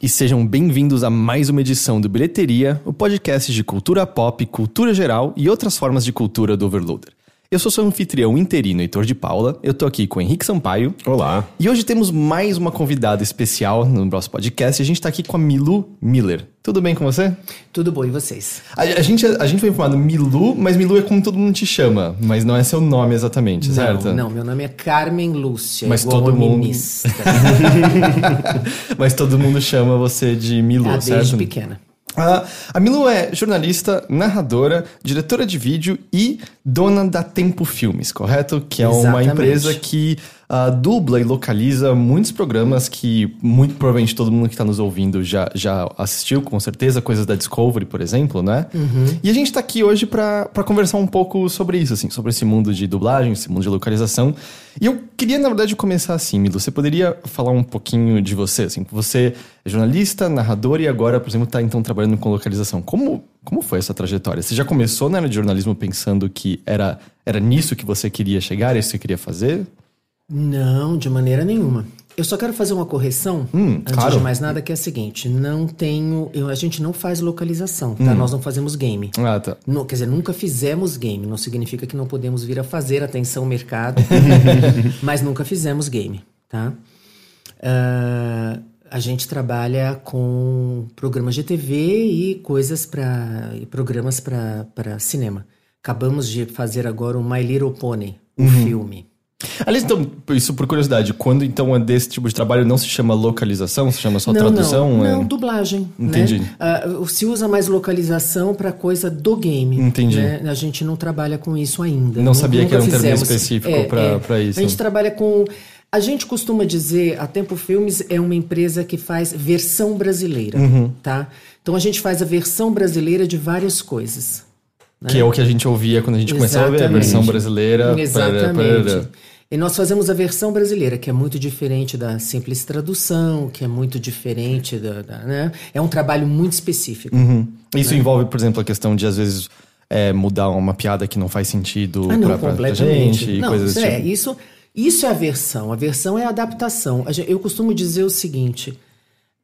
E sejam bem-vindos a mais uma edição do Bilheteria, o podcast de cultura pop, cultura geral e outras formas de cultura do Overloader. Eu sou seu anfitrião interino, Heitor de Paula. Eu tô aqui com o Henrique Sampaio. Olá. E hoje temos mais uma convidada especial no nosso podcast. A gente tá aqui com a Milu Miller. Tudo bem com você? Tudo bom, e vocês? A, a gente, a gente foi informado Milu, mas Milu é como todo mundo te chama, mas não é seu nome exatamente, não, certo? Não, meu nome é Carmen Lúcia. Mas todo mundo. mas todo mundo chama você de Milu, ah, certo? Desde pequena. Uh, a Milu é jornalista, narradora, diretora de vídeo e dona da Tempo Filmes, correto? Que é Exatamente. uma empresa que uh, dubla e localiza muitos programas que muito provavelmente todo mundo que está nos ouvindo já, já assistiu, com certeza, coisas da Discovery, por exemplo, né? Uhum. E a gente está aqui hoje para conversar um pouco sobre isso, assim, sobre esse mundo de dublagem, esse mundo de localização. E eu queria, na verdade, começar assim, Milu. Você poderia falar um pouquinho de você, assim? Você é jornalista, narrador e agora, por exemplo, está então trabalhando com localização. Como, como foi essa trajetória? Você já começou na área de jornalismo pensando que era, era nisso que você queria chegar, isso que você queria fazer? Não, de maneira nenhuma. Eu só quero fazer uma correção, hum, antes claro. de mais nada, que é a seguinte: não tenho. Eu, a gente não faz localização, tá? Hum. Nós não fazemos game. Ah, tá. No, quer dizer, nunca fizemos game. Não significa que não podemos vir a fazer, atenção, mercado. mas nunca fizemos game, tá? Uh, a gente trabalha com programas de TV e coisas para. programas para cinema. Acabamos de fazer agora o My Little Pony, o um uhum. filme. Aliás, então, isso por curiosidade, quando então é desse tipo de trabalho não se chama localização, se chama só não, tradução? Não, é... não dublagem. Entendi. Né? Uh, se usa mais localização para coisa do game. Entendi. Né? A gente não trabalha com isso ainda. Não sabia que era um termo específico é, para é. isso. A gente trabalha com. A gente costuma dizer, a Tempo Filmes é uma empresa que faz versão brasileira, uhum. tá? Então a gente faz a versão brasileira de várias coisas. Né? Que é o que a gente ouvia quando a gente Exatamente. começou a ver a versão brasileira. Exatamente. Para, para... E nós fazemos a versão brasileira, que é muito diferente da simples tradução, que é muito diferente da. da né? É um trabalho muito específico. Uhum. Isso né? envolve, por exemplo, a questão de, às vezes, é, mudar uma piada que não faz sentido ah, não, pra, pra gente e não, coisas isso assim. É, isso, isso é a versão. A versão é a adaptação. Eu costumo dizer o seguinte.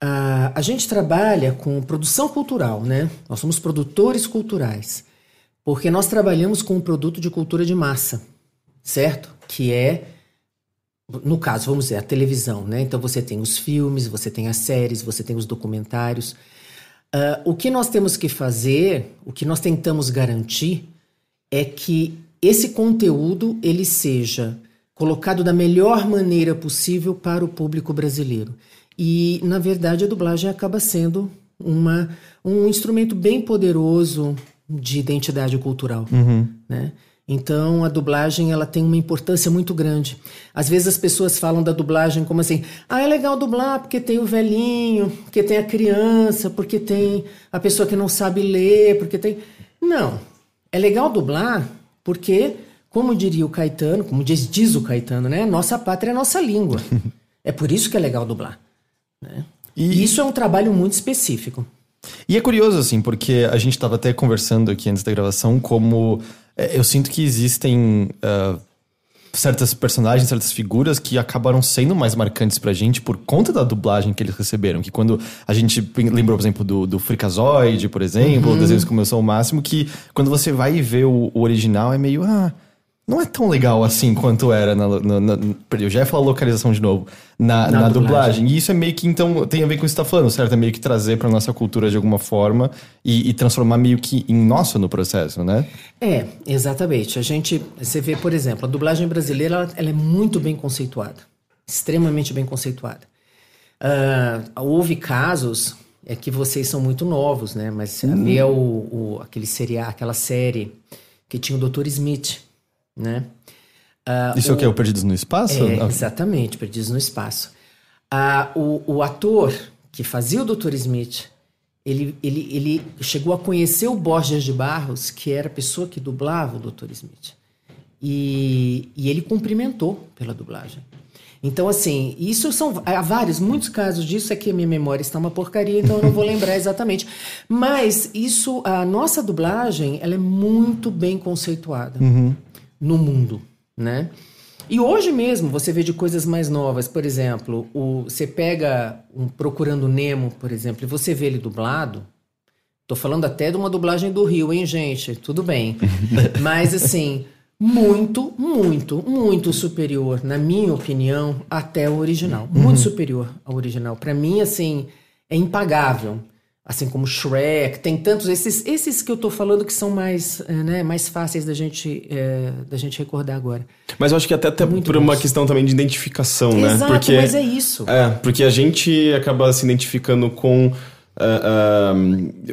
Uh, a gente trabalha com produção cultural, né? Nós somos produtores culturais. Porque nós trabalhamos com um produto de cultura de massa, certo? Que é, no caso, vamos dizer, a televisão, né? Então você tem os filmes, você tem as séries, você tem os documentários. Uh, o que nós temos que fazer, o que nós tentamos garantir, é que esse conteúdo ele seja colocado da melhor maneira possível para o público brasileiro. E, na verdade, a dublagem acaba sendo uma, um instrumento bem poderoso de identidade cultural, uhum. né? Então a dublagem ela tem uma importância muito grande. Às vezes as pessoas falam da dublagem como assim: ah, é legal dublar porque tem o velhinho, porque tem a criança, porque tem a pessoa que não sabe ler, porque tem. Não. É legal dublar porque, como diria o Caetano, como diz, diz o Caetano, né? Nossa pátria é nossa língua. é por isso que é legal dublar. Né? E... e isso é um trabalho muito específico. E é curioso, assim, porque a gente estava até conversando aqui antes da gravação, como é, eu sinto que existem uh, certas personagens, certas figuras que acabaram sendo mais marcantes pra gente por conta da dublagem que eles receberam. Que quando a gente lembrou, por exemplo, do, do por exemplo, uhum. desenhos como eu sou o máximo, que quando você vai ver o, o original é meio. Ah, não é tão legal assim quanto era na, na, na eu já ia falar localização de novo na, na, na dublagem. e isso é meio que então tem a ver com o que você está falando certo é meio que trazer para nossa cultura de alguma forma e, e, transformar meio que em nosso no processo né é exatamente a gente você vê por exemplo a dublagem brasileira ela, ela é muito bem conceituada extremamente bem conceituada uh, houve casos é que vocês são muito novos né mas Uhum. havia o, o aquele seriado aquela série que tinha o Dr. Smith né? Uh, Isso o, é o que? O Perdidos no Espaço? É, exatamente, Perdidos no Espaço. Uh, o, o ator que fazia o Dr. Smith, ele, ele, ele chegou a conhecer o Borges de Barros, que era a pessoa que dublava o Dr. Smith. E, e ele cumprimentou pela dublagem. Então, assim, isso são há vários, muitos casos disso é que a minha memória está uma porcaria, então eu não vou lembrar exatamente. Mas isso, a nossa dublagem, ela é muito bem conceituada uhum. No mundo, né? E hoje mesmo você vê de coisas mais novas, por exemplo, o, você pega um Procurando Nemo, por exemplo, e você vê ele dublado. Tô falando até de uma dublagem do Rio, hein, gente? Tudo bem. Mas assim, muito, muito, muito superior, na minha opinião, até o original. Muito superior ao original. Para mim, assim, é impagável. Assim como Shrek, tem tantos esses esses que eu tô falando que são mais, eh, né, mais fáceis da gente eh, da gente recordar agora. Mas eu acho que até, até Muito por uma questão também de identificação, né? Exato, Porque mas é isso. É, porque a gente acaba se identificando com ah, ah,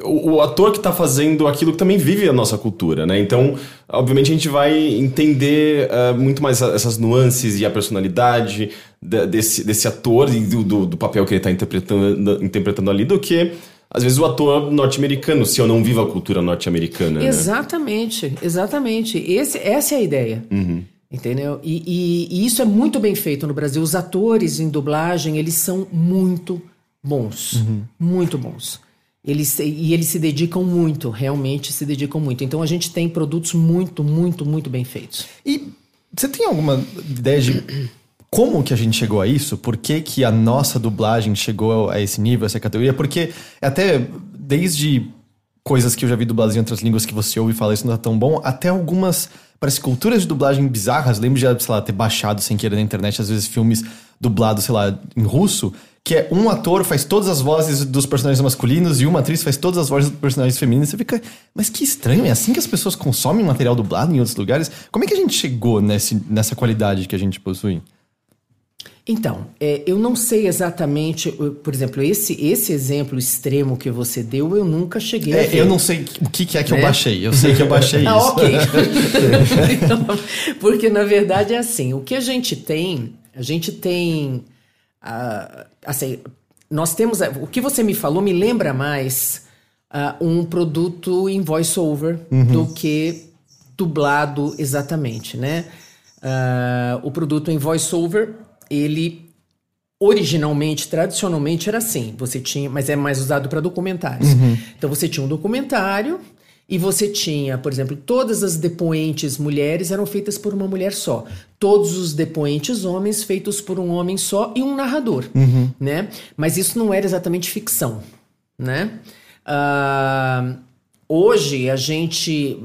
o, o ator que tá fazendo aquilo que também vive a nossa cultura, né? Então, obviamente, a gente vai entender ah, muito mais essas nuances e a personalidade da- desse, desse ator e do, do, do papel que ele tá interpretando, interpretando ali do que. Às vezes o ator norte-americano, se eu não vivo a cultura norte-americana. né? Exatamente, exatamente. Esse, essa é a ideia. Entendeu? E, e- e isso é muito bem feito no Brasil. Os atores em dublagem, eles são muito bons. Muito bons. Eles, e eles se dedicam muito, realmente se dedicam muito. Então a gente tem produtos muito, muito, muito bem feitos. E você tem alguma ideia de como que a gente chegou a isso? Por que, que a nossa dublagem chegou a esse nível, a essa categoria? Porque até desde coisas que eu já vi dubladas em outras línguas que você ouve falar isso não tá tão bom, até algumas, parece culturas de dublagem bizarras. Lembro de, sei lá, ter baixado sem querer na internet, às vezes, filmes dublados, sei lá, em russo, que é um ator faz todas as vozes dos personagens masculinos e uma atriz faz todas as vozes dos personagens femininos. Você fica, mas que estranho, é assim que as pessoas consomem material dublado em outros lugares? Como é que a gente chegou nesse, nessa qualidade que a gente possui? Então, é, eu não sei exatamente, eu- por exemplo, esse, esse exemplo extremo que você deu, eu nunca cheguei a É, ver. eu não sei o que, que é que eu Né? baixei. Eu sei que eu baixei Ah, isso. ok. Porque na verdade é assim, o que a gente tem, a gente tem, ah, assim, nós temos, o que você me falou me lembra mais ah, um produto em voice-over do que dublado exatamente, né? Ah, o produto em voice-over, ele originalmente, tradicionalmente era assim. Você tinha, mas é mais usado para documentários. Então você tinha um documentário e você tinha, por exemplo, todas as depoentes mulheres eram feitas por uma mulher só. Todos os depoentes homens feitos por um homem só e um narrador, né? Mas isso não era exatamente ficção, né? Ah, hoje a gente,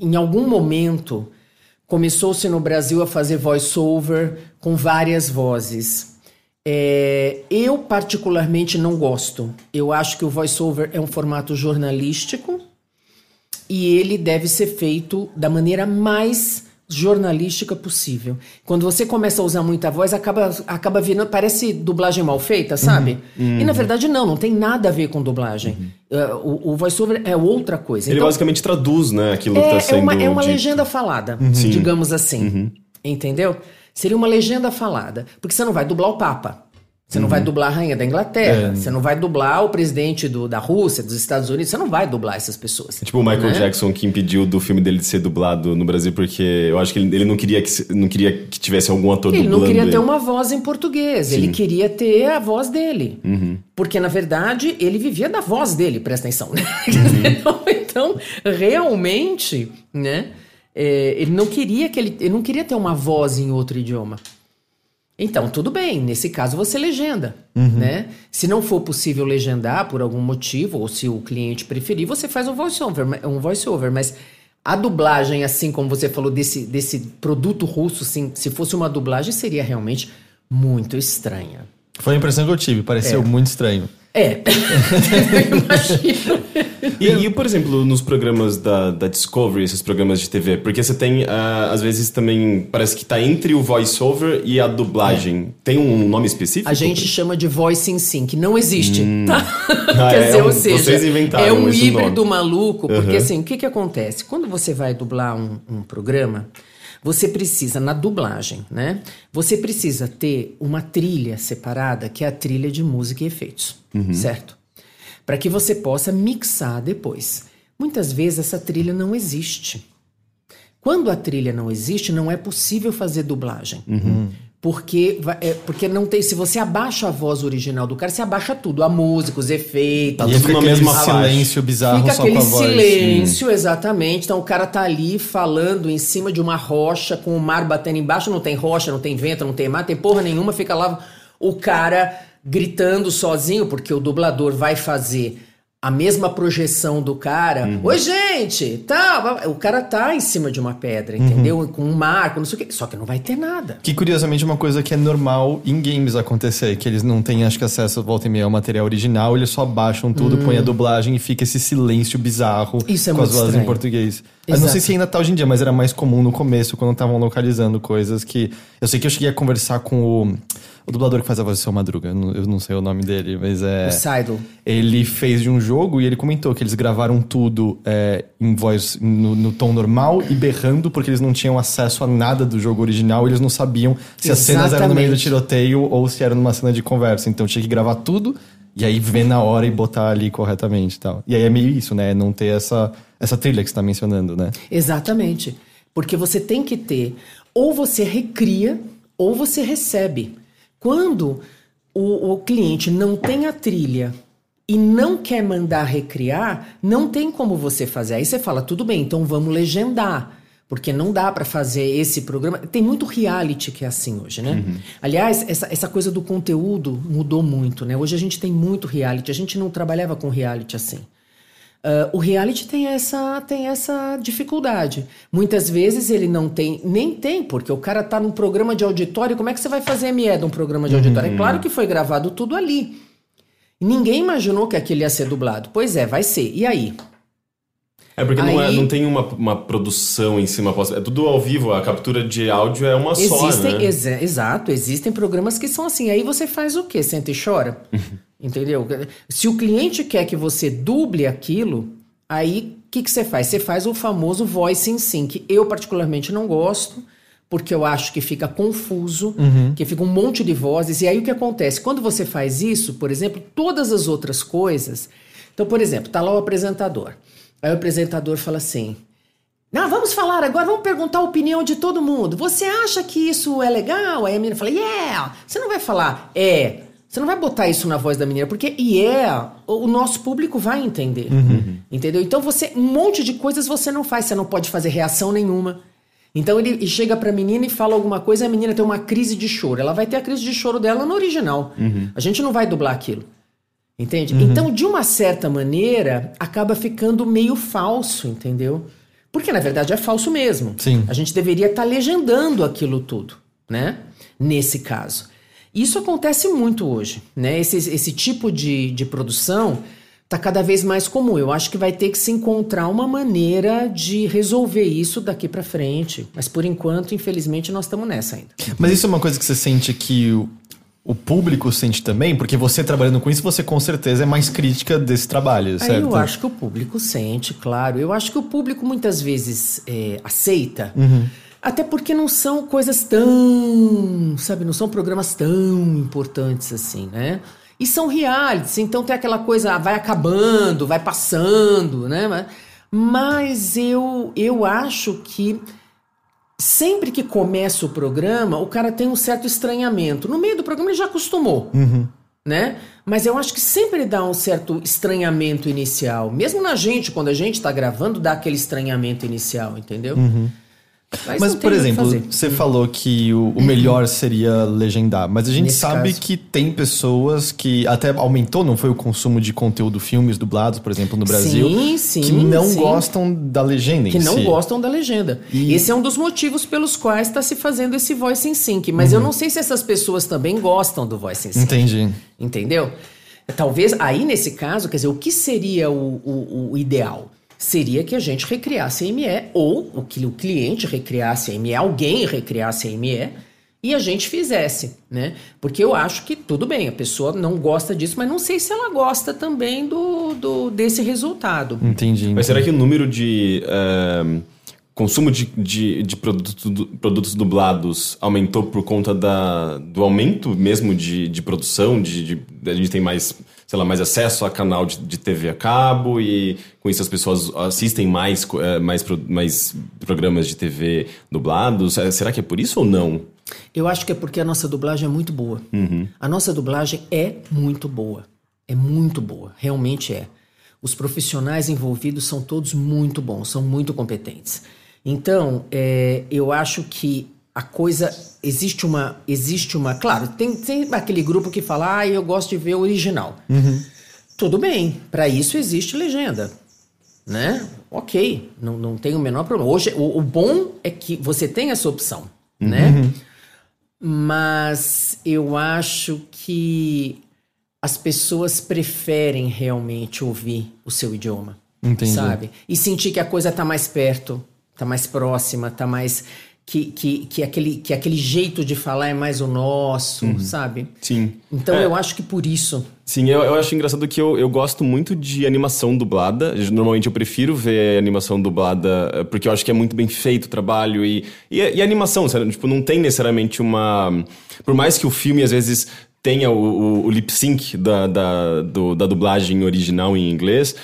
em algum momento, começou-se no Brasil a fazer voice-over com várias vozes. É, eu, particularmente, não gosto. Eu acho que o voice-over é um formato jornalístico e ele deve ser feito da maneira mais jornalística possível. Quando você começa a usar muita voz, acaba, acaba virando, parece dublagem mal feita, sabe? E na verdade não, não tem nada a ver com dublagem. É, o, o voice-over é outra coisa. Ele Então, basicamente traduz, né, aquilo que é, tá é sendo uma, é uma dito. legenda falada, Sim. digamos assim. Entendeu? Seria uma legenda falada. Porque você não vai dublar o Papa. Você não vai dublar a rainha da Inglaterra. É. Você não vai dublar o presidente do- da Rússia, dos Estados Unidos. Você não vai dublar essas pessoas. Tipo o Michael né? Jackson que impediu do filme dele de ser dublado no Brasil porque eu acho que ele, ele não queria que não queria que tivesse algum ator Ele dublando não queria ter ele. uma voz em português, ele queria ter a voz dele. Porque, na verdade, ele vivia da voz dele, presta atenção. né? então, realmente, né? é, ele não queria que ele, ele não queria ter uma voz em outro idioma. Então, tudo bem, nesse caso você legenda, né? Se não for possível legendar por algum motivo, ou se o cliente preferir, você faz um voice-over, um voice-over, mas a dublagem, assim como você falou desse, desse produto russo, assim, se fosse uma dublagem, seria realmente muito estranha. Foi a impressão que eu tive, pareceu muito estranho. É, eu imagino. E, e, por exemplo, nos programas da, da Discovery, esses programas de TV, porque você tem, ah, às vezes também, parece que tá entre o voice-over e a dublagem. Tem um nome específico? A gente chama de voice in sync, não existe, tá? Ah, Quer é dizer, um- ou seja, vocês inventaram é um híbrido nome. maluco, porque Uhum. assim, o que que acontece? Quando você vai dublar um, um programa, você precisa, na dublagem, né? Você precisa ter uma trilha separada, que é a trilha de música e efeitos, Uhum. certo? Para que você possa mixar depois. Muitas vezes essa trilha não existe. Quando a trilha não existe, não é possível fazer dublagem. Porque, vai- é, porque não tem. Se você abaixa a voz original do cara, você abaixa tudo, a música, os efeitos. Tá e tudo fica aquele faixa. silêncio bizarro Fica só aquele com a voz. silêncio, exatamente. Então o cara tá ali falando em cima de uma rocha, com o mar batendo embaixo, não tem rocha, não tem vento, não tem mar, tem porra nenhuma, fica lá o cara gritando sozinho, porque o dublador vai fazer a mesma projeção do cara. Uhum. Oi, gente! Tá, o cara tá em cima de uma pedra, Uhum. entendeu? Com um mar, com não sei o quê. Só que não vai ter nada. Que curiosamente é uma coisa que é normal em games acontecer, que eles não têm, acho que, acesso volta e meia ao material original, eles só baixam tudo, põem a dublagem e fica esse silêncio bizarro Hum. Isso é com as vozes em estranho. português. Eu não sei se ainda tá hoje em dia, mas era mais comum no começo, quando estavam localizando coisas que. Eu sei que eu cheguei a conversar com o, o dublador que faz a voz do seu Madruga, eu não, sei o nome dele, mas é. O Seidel. Ele fez de um jogo e ele comentou que eles gravaram tudo é, em voz no, no tom normal e berrando, porque eles não tinham acesso a nada do jogo original, eles não sabiam se as cenas eram no meio do Exatamente. tiroteio ou se era numa cena de conversa. Então tinha que gravar tudo e aí ver na hora e botar ali corretamente e tal. E aí é meio isso, né? Não ter essa, essa trilha que você tá mencionando, né? Exatamente. Porque você tem que ter, ou você recria, ou você recebe. Quando o, o cliente não tem a trilha e não quer mandar recriar, não tem como você fazer. Aí você fala, tudo bem, então vamos legendar. Porque não dá pra fazer esse programa. Tem muito reality que é assim hoje, né? Aliás, essa, essa coisa do conteúdo mudou muito, né? Hoje a gente tem muito reality. A gente não trabalhava com reality assim. Ah, o reality tem essa, tem essa dificuldade. Muitas vezes ele não tem, nem tem, porque o cara tá num programa de auditório. Como é que você vai fazer ME de um programa de auditório? É claro que foi gravado tudo ali. Ninguém imaginou que aquilo ia ser dublado. Pois é, vai ser. E aí? É porque não, é- Aí- não tem uma, uma produção em cima. É tudo ao vivo, a captura de áudio é uma só, Existem, né? exa- exato, existem programas que são assim. Aí você faz o quê? Senta e chora? Entendeu? Se o cliente quer que você duble aquilo, aí o que, que você faz? Você faz o famoso voice in sync. Eu, particularmente, não gosto, porque eu acho que fica confuso, que fica um monte de vozes. E aí o que acontece? Quando você faz isso, por exemplo, todas as outras coisas. Então, por exemplo, tá lá o apresentador. Aí o apresentador fala assim. Não, vamos falar agora, vamos perguntar a opinião de todo mundo. Você acha que isso é legal? Aí a menina fala, yeah! Você não vai falar, é. Você não vai botar isso na voz da menina, porque yeah, o o nosso público vai entender. Entendeu? Então você, um monte de coisas você não faz, você não pode fazer reação nenhuma. Então ele chega pra menina e fala alguma coisa, a menina tem uma crise de choro. Ela vai ter a crise de choro dela no original. A gente não vai dublar aquilo. Entende? Então, de uma certa maneira, acaba ficando meio falso, entendeu? Porque na verdade é falso mesmo. Sim. A gente deveria estar legendando aquilo tudo, né? Nesse caso. Isso acontece muito hoje, né? Esse, esse tipo de, de produção está cada vez mais comum. Eu acho que vai ter que se encontrar uma maneira de resolver isso daqui para frente. Mas por enquanto, infelizmente, nós estamos nessa ainda. Mas isso é uma coisa que você sente que o, o público sente também? Porque você trabalhando com isso, você com certeza é mais crítica desse trabalho, certo? Aí eu acho que o público sente, claro. Eu acho que o público muitas vezes é, aceita, até porque não são coisas tão, sabe, não são programas tão importantes assim, né? E são realities, então tem aquela coisa, ah, vai acabando, vai passando, né? Mas- eu, eu acho que sempre que começa o programa, o cara tem um certo estranhamento. No meio do programa ele já acostumou né? Mas eu acho que sempre dá um certo estranhamento inicial. Mesmo na gente, quando a gente tá gravando, dá aquele estranhamento inicial, entendeu? Mas, tem por exemplo, você falou que o, o melhor seria legendar, mas a gente Nesse sabe caso. que tem pessoas que até aumentou, não foi o consumo de conteúdo filmes dublados, por exemplo, no Brasil, Sim, sim, que não sim. gostam da legenda que não si. gostam da legenda. Esse é um dos motivos pelos quais está se fazendo esse voice in sync. Mas Uhum. eu não sei se essas pessoas também gostam do voice in sync. Entendi. Entendeu? Talvez aí nesse caso, quer dizer, o que seria o, o- o ideal? Seria que a gente recriasse a ME, ou o que o cliente recriasse a ME, alguém recriasse a ME, e a gente fizesse, né? Porque eu acho que tudo bem, a pessoa não gosta disso, mas não sei se ela gosta também do, do desse resultado. Entendi. Mas será que o número de eh, consumo de, de, de produtos, du- produtos dublados aumentou por conta da, do aumento mesmo de, de produção? De, de- a gente tem mais, sei lá, mais acesso a canal de, de TV a cabo e com isso as pessoas assistem mais, eh, mais, mais programas de TV dublados? Eh, Será que é por isso ou não? Eu acho que é porque a nossa dublagem é muito boa. A nossa dublagem é muito boa. É muito boa, realmente é. Os profissionais envolvidos são todos muito bons, são muito competentes. Então, é, eu acho que a coisa existe uma existe uma claro tem, tem aquele grupo que fala ah eu gosto de ver o original. Tudo bem para isso existe legenda né? Ok não, não tem o menor problema. Hoje o, o bom é que você tem essa opção né? Mas eu acho que as pessoas preferem realmente ouvir o seu idioma Entendi. sabe? E sentir que a coisa tá mais perto tá mais próxima tá mais que, que, que, aquele, que aquele jeito de falar é mais o nosso, sabe? Sim. Então É. eu acho que por isso. Sim, eu, eu acho engraçado que eu, eu gosto muito de animação dublada. Normalmente eu prefiro ver animação dublada eh, porque eu acho que é muito bem feito o trabalho e, e, e animação, sabe? Tipo, não tem necessariamente uma. Por mais que o filme às vezes tenha o, o, o lip sync da, da, do- da dublagem original em inglês.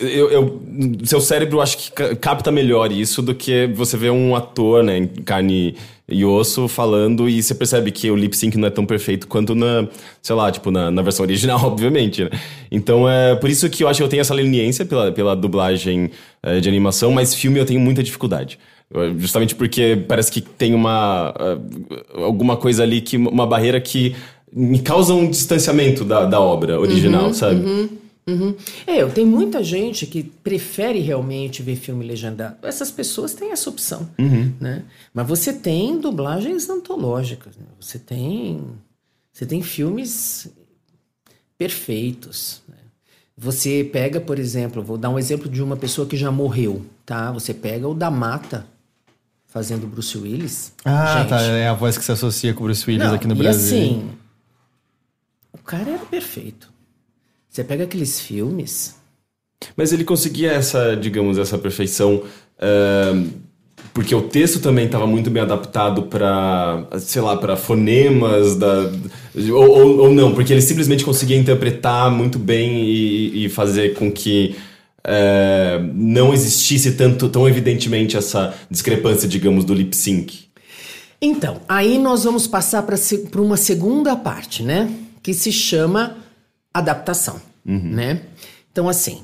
Eu, eu- seu cérebro acho que ca- capta melhor isso do que você ver um ator, né, em carne e osso falando e você percebe que o lip sync não é tão perfeito quanto na, sei lá, tipo, na, na versão original, obviamente, né? Então é por isso que eu acho que eu tenho essa leniência pela, pela dublagem eh, de animação, mas filme eu tenho muita dificuldade. Justamente porque parece que tem uma. eh, alguma coisa ali que. uma barreira que me causa um distanciamento da, da obra original, sabe? Uhum. É, eu tenho muita gente que prefere realmente ver filme legendado. Essas pessoas têm essa opção, né? Mas você tem dublagens antológicas, né? Você tem, você tem filmes perfeitos. né? Você pega, por exemplo, vou dar um exemplo de uma pessoa que já morreu, tá? Você pega o da Mata fazendo Bruce Willis. Ah, Gente, tá. É a voz que se associa com o Bruce Willis não, aqui no e Brasil. assim, o cara era perfeito. Você pega aqueles filmes. Mas ele conseguia essa, digamos, essa perfeição. eh, porque o texto também estava muito bem adaptado para, sei lá, para fonemas da, ou, ou, ou não, porque ele simplesmente conseguia interpretar muito bem e, e fazer com que eh, não existisse tanto, tão evidentemente essa discrepância, digamos, do lip sync. Então, aí nós vamos passar para uma segunda parte, né? Que se chama adaptação, né? Então, assim,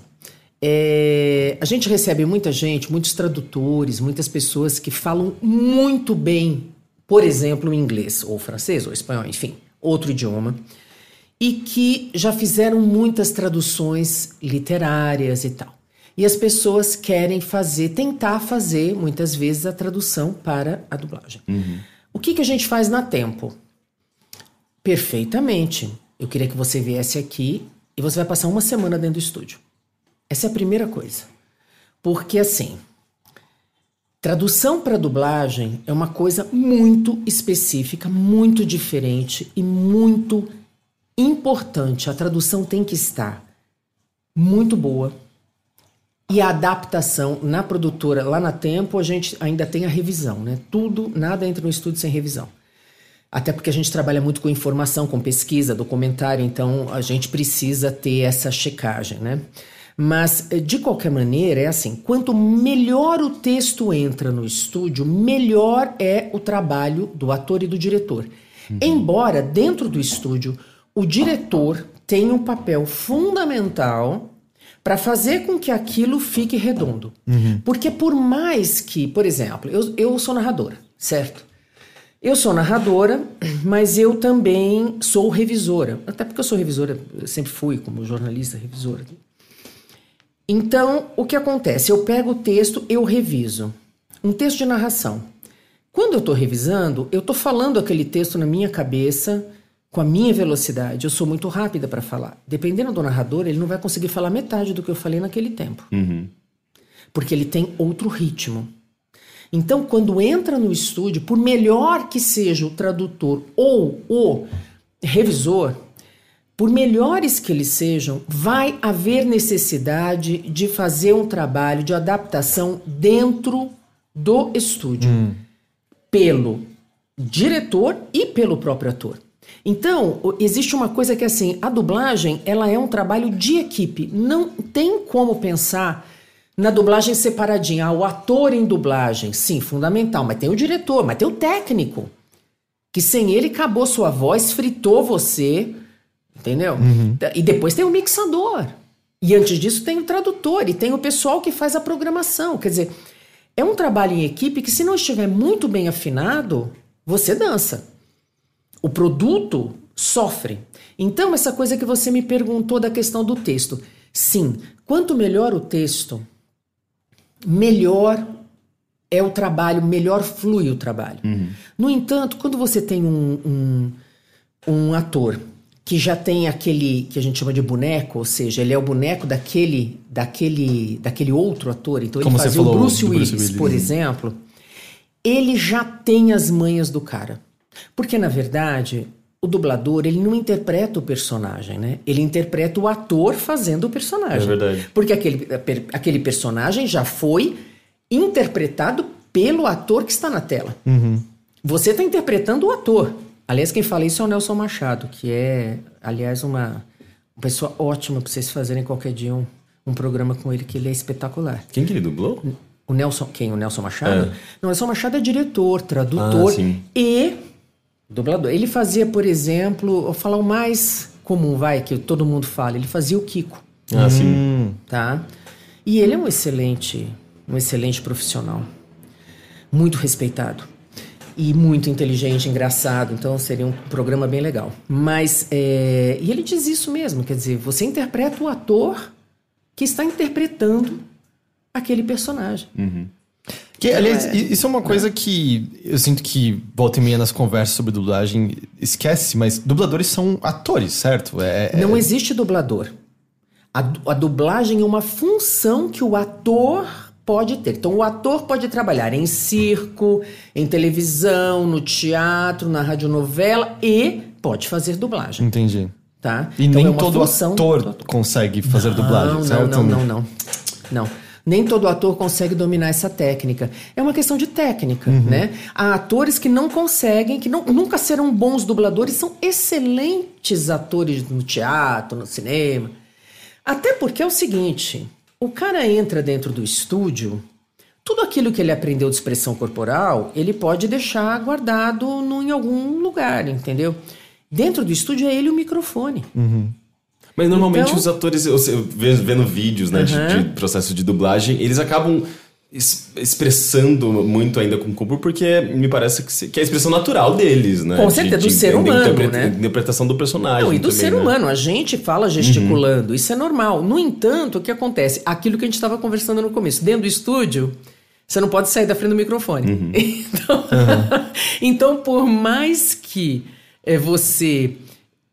é, a gente recebe muita gente, muitos tradutores, muitas pessoas que falam muito bem, por exemplo, inglês, ou francês, ou espanhol, enfim, outro idioma, e que já fizeram muitas traduções literárias e tal. E as pessoas querem fazer, tentar fazer, muitas vezes, a tradução para a dublagem. O que, que a gente faz na Tempo? Perfeitamente. Eu queria que você viesse aqui e você vai passar uma semana dentro do estúdio. Essa é a primeira coisa. Porque assim, tradução para dublagem é uma coisa muito específica, muito diferente e muito importante. A tradução tem que estar muito boa. E a adaptação na produtora, lá na Tempo, a gente ainda tem a revisão, né? Tudo, nada entra no estúdio sem revisão. Até porque a gente trabalha muito com informação, com pesquisa, documentário, então a gente precisa ter essa checagem, né? Mas, eh, de qualquer maneira, é assim: quanto melhor o texto entra no estúdio, melhor é o trabalho do ator e do diretor. Embora, dentro do estúdio, o diretor tenha um papel fundamental para fazer com que aquilo fique redondo. Porque, por mais que, por exemplo, eu, eu sou narradora, certo? Eu sou narradora, mas eu também sou revisora. Até porque eu sou revisora, eu sempre fui como jornalista revisora. Então, o que acontece? Eu pego o texto, eu reviso. Um texto de narração. Quando eu estou revisando, eu estou falando aquele texto na minha cabeça, com a minha velocidade. Eu sou muito rápida para falar. Dependendo do narrador, ele não vai conseguir falar metade do que eu falei naquele tempo. Porque ele tem outro ritmo. Então, quando entra no estúdio, por melhor que seja o tradutor ou o revisor, por melhores que eles sejam, vai haver necessidade de fazer um trabalho de adaptação dentro do estúdio, pelo diretor e pelo próprio ator. Então, existe uma coisa que é assim, a dublagem, ela é um trabalho de equipe. Não tem como pensar na dublagem separadinha. O ator em dublagem, sim, fundamental, mas tem o diretor, mas tem o técnico. Que sem ele acabou sua voz, fritou você, entendeu? E depois tem o mixador. E antes disso tem o tradutor e tem o pessoal que faz a programação. Quer dizer, é um trabalho em equipe que, se não estiver muito bem afinado, você dança. O produto sofre. Então, essa coisa que você me perguntou da questão do texto. Sim, quanto melhor o texto, melhor é o trabalho, melhor flui o trabalho. No entanto, quando você tem um, um, um ator que já tem aquele que a gente chama de boneco, ou seja, ele é o boneco daquele daquele daquele outro ator. Então Como ele fazia o Bruce Willis, Bruce Willis, por né? exemplo. Ele já tem as manhas do cara. Porque na verdade, o dublador, ele não interpreta o personagem, né? Ele interpreta o ator fazendo o personagem. É verdade. Porque aquele, aquele personagem já foi interpretado pelo ator que está na tela. Você está interpretando o ator. Aliás, quem fala isso é o Nelson Machado, que é, aliás, uma, uma pessoa ótima para vocês fazerem qualquer dia um, um programa com ele, que ele é espetacular. Quem que ele dublou? O Nelson, quem? O Nelson Machado? É. Não, o Nelson Machado é diretor, tradutor Ah, e dublador. Ele fazia, por exemplo, vou falar o mais comum, vai, que todo mundo fala, ele fazia o Kiko, Ah, sim. Hum, tá? E ele é um excelente, um excelente profissional. Muito respeitado. E muito inteligente, engraçado. Então seria um programa bem legal. Mas, é, e ele diz isso mesmo, quer dizer, você interpreta o ator que está interpretando aquele personagem. Que, aliás, i- isso é uma coisa que eu sinto que volta e meia nas conversas sobre dublagem esquece, mas dubladores são atores, certo? É, é- Não existe dublador. A, a dublagem é uma função que o ator pode ter. Então, o ator pode trabalhar em circo, em televisão, no teatro, na radionovela e pode fazer dublagem, Entendi. tá? E Então, nem é todo ator do consegue fazer dublagem, não, certo? Não, não, não, não. Não. Nem todo ator consegue dominar essa técnica. É uma questão de técnica, né? Há atores que não conseguem, que não- nunca serão bons dubladores, são excelentes atores no teatro, no cinema. Até porque é o seguinte: o cara entra dentro do estúdio, tudo aquilo que ele aprendeu de expressão corporal, ele pode deixar guardado no- em algum lugar, entendeu? Dentro do estúdio é ele o microfone. Mas normalmente Então- os atores, eu, eu ve- vendo vídeos né, de- Aham. de, processo de dublagem, eles acabam es- expressando muito ainda com o corpo, porque me parece que, que é a expressão natural deles, né? Com De- certeza, do de- ser humano, interpreta- né? Interpretação do personagem. Não, e do também, ser né? humano, a gente fala gesticulando, isso é normal. No entanto, o que acontece? Aquilo que a gente estava conversando no começo, dentro do estúdio, você não pode sair da frente do microfone. Então, então, por mais que é, você,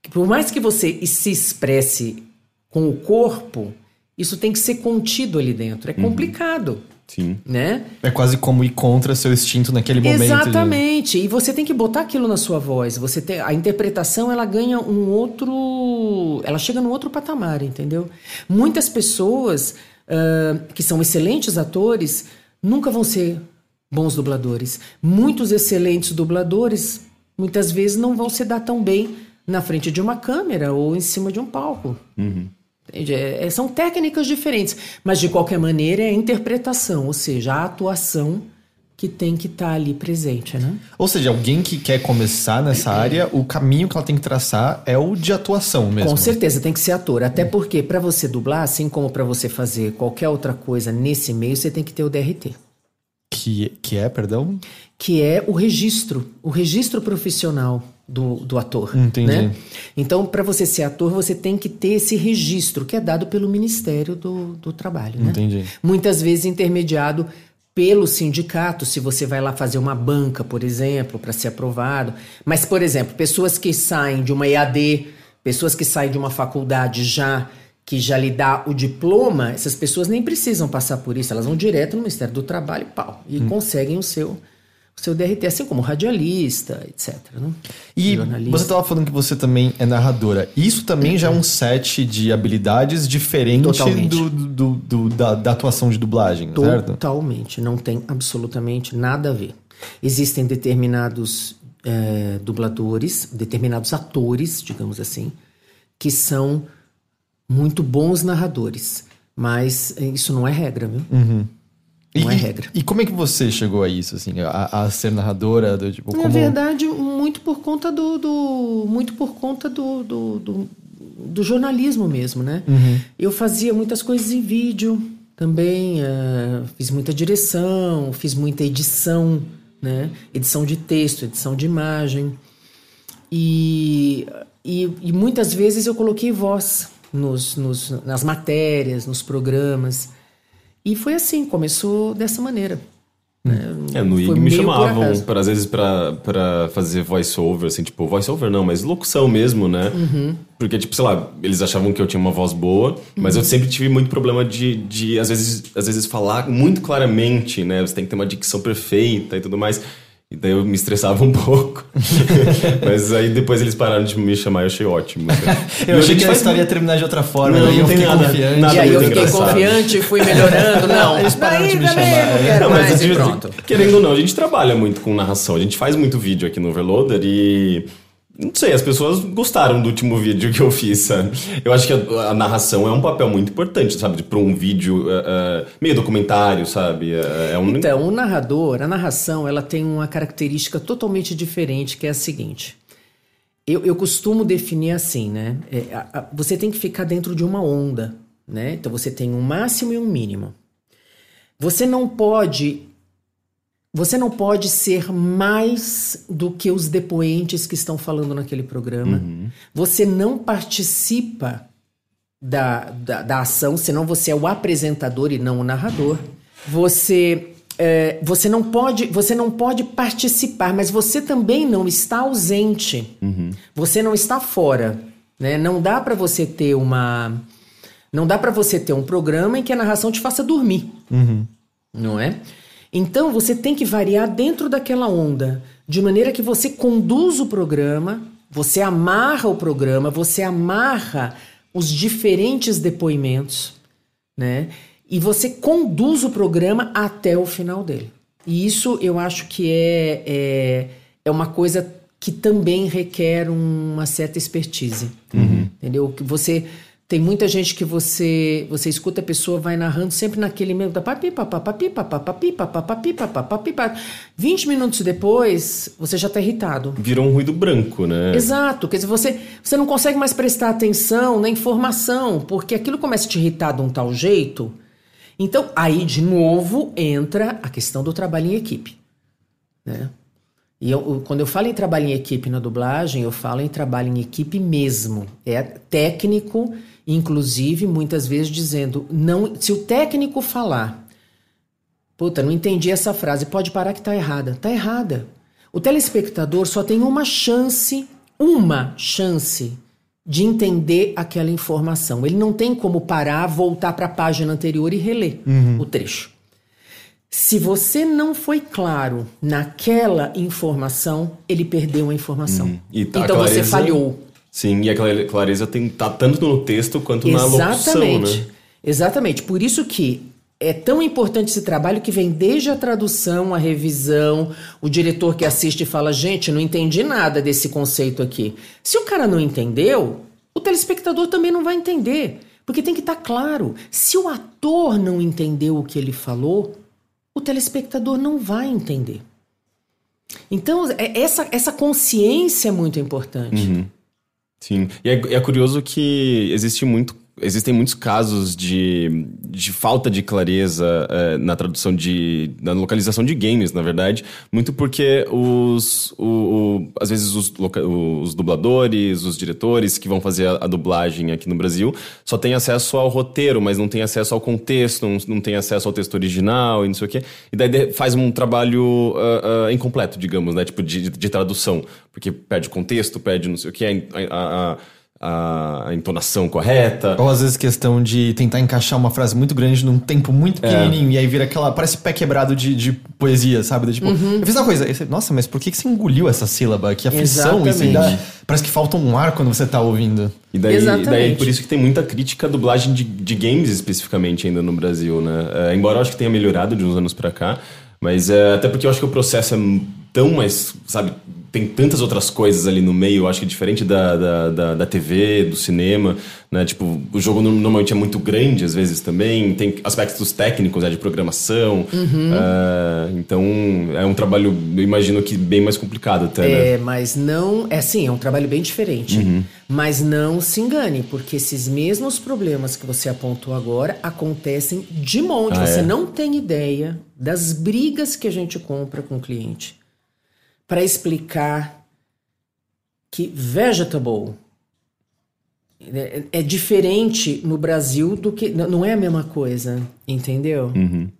por mais que você se expresse com o corpo, isso tem que ser contido ali dentro. É complicado, Sim. né? É quase como ir contra seu instinto naquele momento. de- Exatamente. E você tem que botar aquilo na sua voz. Você tem a interpretação, ela ganha um outro, ela chega num outro patamar, entendeu? Muitas pessoas ah, que são excelentes atores nunca vão ser bons dubladores. Muitos excelentes dubladores muitas vezes não vão se dar tão bem na frente de uma câmera ou em cima de um palco. Entende? É, é- são técnicas diferentes, mas de qualquer maneira é a interpretação, ou seja, a atuação que tem que estar ali presente, né? Ou seja, alguém que quer começar nessa área, o caminho que ela tem que traçar é o de atuação mesmo. Com certeza tem que ser ator, até porque para você dublar, assim como para você fazer qualquer outra coisa nesse meio, você tem que ter o DRT, Que, que é, perdão? que é o registro, o registro profissional do, do ator. Entendi. Né? Então, para você ser ator, você tem que ter esse registro que é dado pelo Ministério do, do Trabalho. Né? Entendi. Muitas vezes intermediado pelo sindicato, se você vai lá fazer uma banca, por exemplo, para ser aprovado. Mas, por exemplo, pessoas que saem de uma EAD, pessoas que saem de uma faculdade já que já lhe dá o diploma, essas pessoas nem precisam passar por isso, elas vão direto no Ministério do Trabalho e pau, e conseguem o seu seu DRT, assim como radialista, etc. Né? E Jornalista. você estava falando que você também é narradora. Isso também já é um set de habilidades diferente Totalmente. do, do- do- da, da atuação de dublagem, certo? Totalmente, não tem absolutamente nada a ver. Existem determinados eh, dubladores, determinados atores, digamos assim, que são muito bons narradores, mas eh, isso não é regra, viu? Não e, é regra. E como é que você chegou a isso, assim, a, a ser narradora? Do, tipo, Na como... verdade, muito por conta do. do- muito por conta do, do, do, do jornalismo mesmo, né? Eu fazia muitas coisas em vídeo também, eh, fiz muita direção, fiz muita edição, né? Edição de texto, edição de imagem. E, e, e muitas vezes eu coloquei voz nos, nos, nas matérias, nos programas. E foi assim, começou dessa maneira. né? É, no IG me chamavam, pra, às vezes, pra fazer voice-over, assim, tipo, voice-over não, mas locução mesmo, né? Uhum. Porque, tipo, sei lá, eles achavam que eu tinha uma voz boa, mas Uhum. eu sempre tive muito problema de, de às, vezes, às vezes, falar muito claramente, né? Você tem que ter uma dicção perfeita e tudo mais. E daí eu me estressava um pouco. mas aí depois eles pararam de me chamar e eu achei ótimo. né? Eu achei gente que a história ia terminar de outra forma, Não, eu não tem fiquei nada- confiante. nada E aí eu muito fiquei engraçado. confiante e fui melhorando. Não, Eles pararam de me chamar, não é. Não, mais mas e de- pronto. Querendo ou não, a gente trabalha muito com narração. A gente faz muito vídeo aqui no Overloader e. Não sei, as pessoas gostaram do último vídeo que eu fiz, sabe? Eu acho que a, a narração é um papel muito importante, sabe? Para um vídeo eh, eh, meio documentário, sabe? É, é um. Então, o narrador, a narração, ela tem uma característica totalmente diferente, que é a seguinte. Eu, eu costumo definir assim, né? É, a- a- você tem que ficar dentro de uma onda, né? Então você tem um máximo e um mínimo. Você não pode. Você não pode ser mais do que os depoentes que estão falando naquele programa. Você não participa da, da, da ação, senão você é o apresentador e não o narrador. Você, é, você, não pode, você não pode participar, mas você também não está ausente. Você não está fora. Né? Não dá para você ter uma. Não dá para você ter um programa em que a narração te faça dormir. Não é? Então você tem que variar dentro daquela onda, de maneira que você conduz o programa, você amarra o programa, você amarra os diferentes depoimentos, né? E você conduz o programa até o final dele. E isso eu acho que é, é, é uma coisa que também requer uma certa expertise. Entendeu? Que você. Tem muita gente que você você escuta a pessoa vai narrando sempre naquele meio da papi, papapi, papapi, papapi, papapi, papapi. 20 minutos depois, você já está irritado. Virou um ruído branco, né? Exato, quer dizer, você, você não consegue mais prestar atenção na informação, porque aquilo começa a te irritar de um tal jeito. Então, aí de novo entra a questão do trabalho em equipe. Né? E eu- quando eu falo em trabalho em equipe na dublagem, eu falo em trabalho em equipe mesmo. É técnico, inclusive, muitas vezes dizendo, não, se o técnico falar, puta, não entendi essa frase, pode parar que tá errada. Tá errada. O telespectador só tem uma chance, uma chance de entender aquela informação. Ele não tem como parar, voltar para a página anterior e reler o trecho. Se você não foi claro naquela informação, ele perdeu a informação. E tá- então você clareza- falhou. Sim, e aquela clareza tem, tá tanto no texto quanto na locução, Exatamente. né? Exatamente. Por isso que é tão importante esse trabalho que vem desde a tradução, a revisão, o diretor que assiste e fala: gente, não entendi nada desse conceito aqui. Se o cara não entendeu, o telespectador também não vai entender. Porque tem que estar claro. Se o ator não entendeu o que ele falou, o telespectador não vai entender. Então, é- essa, essa consciência é muito importante. Sim, e é, é curioso que existe muito, existem muitos casos de, de falta de clareza eh, na tradução de. na localização de games, na verdade. Muito porque os. O, o- às vezes os, os dubladores, os diretores que vão fazer a, a dublagem aqui no Brasil só têm acesso ao roteiro, mas não têm acesso ao contexto, não, não têm acesso ao texto original e não sei o quê. E daí faz um trabalho ah, ah, incompleto, digamos, né? Tipo, de, de tradução. Porque perde contexto, perde não sei o quê, a- a- a- a, a entonação correta. Ou às vezes questão de tentar encaixar uma frase muito grande num tempo muito pequenininho e aí vira aquela. Parece pé quebrado de, de poesia, sabe? Tipo, eu fiz uma coisa. você, Nossa, mas por que que você engoliu essa sílaba? Que aflição isso aí dá. Exatamente. Parece que falta um ar quando você tá ouvindo. E daí, Exatamente. daí por isso que tem muita crítica à dublagem de, de games especificamente ainda no Brasil, né? É, embora eu acho que tenha melhorado de uns anos pra cá, mas é, até porque eu acho que o processo é tão mais, sabe, tem tantas outras coisas ali no meio, acho que diferente da, da, da, da TV, do cinema, né? Tipo, o jogo normalmente é muito grande, às vezes também, tem aspectos técnicos, né, de programação. Uhum. Uh, então, é um trabalho, eu imagino que bem mais complicado até, né? É, mas não. É sim, é um trabalho bem diferente. Uhum. Mas não se engane, porque esses mesmos problemas que você apontou agora acontecem de monte. Ah, você é? não tem ideia das brigas que a gente compra com o cliente para explicar que vegetable é, é diferente no Brasil do que. Não é a mesma coisa, entendeu?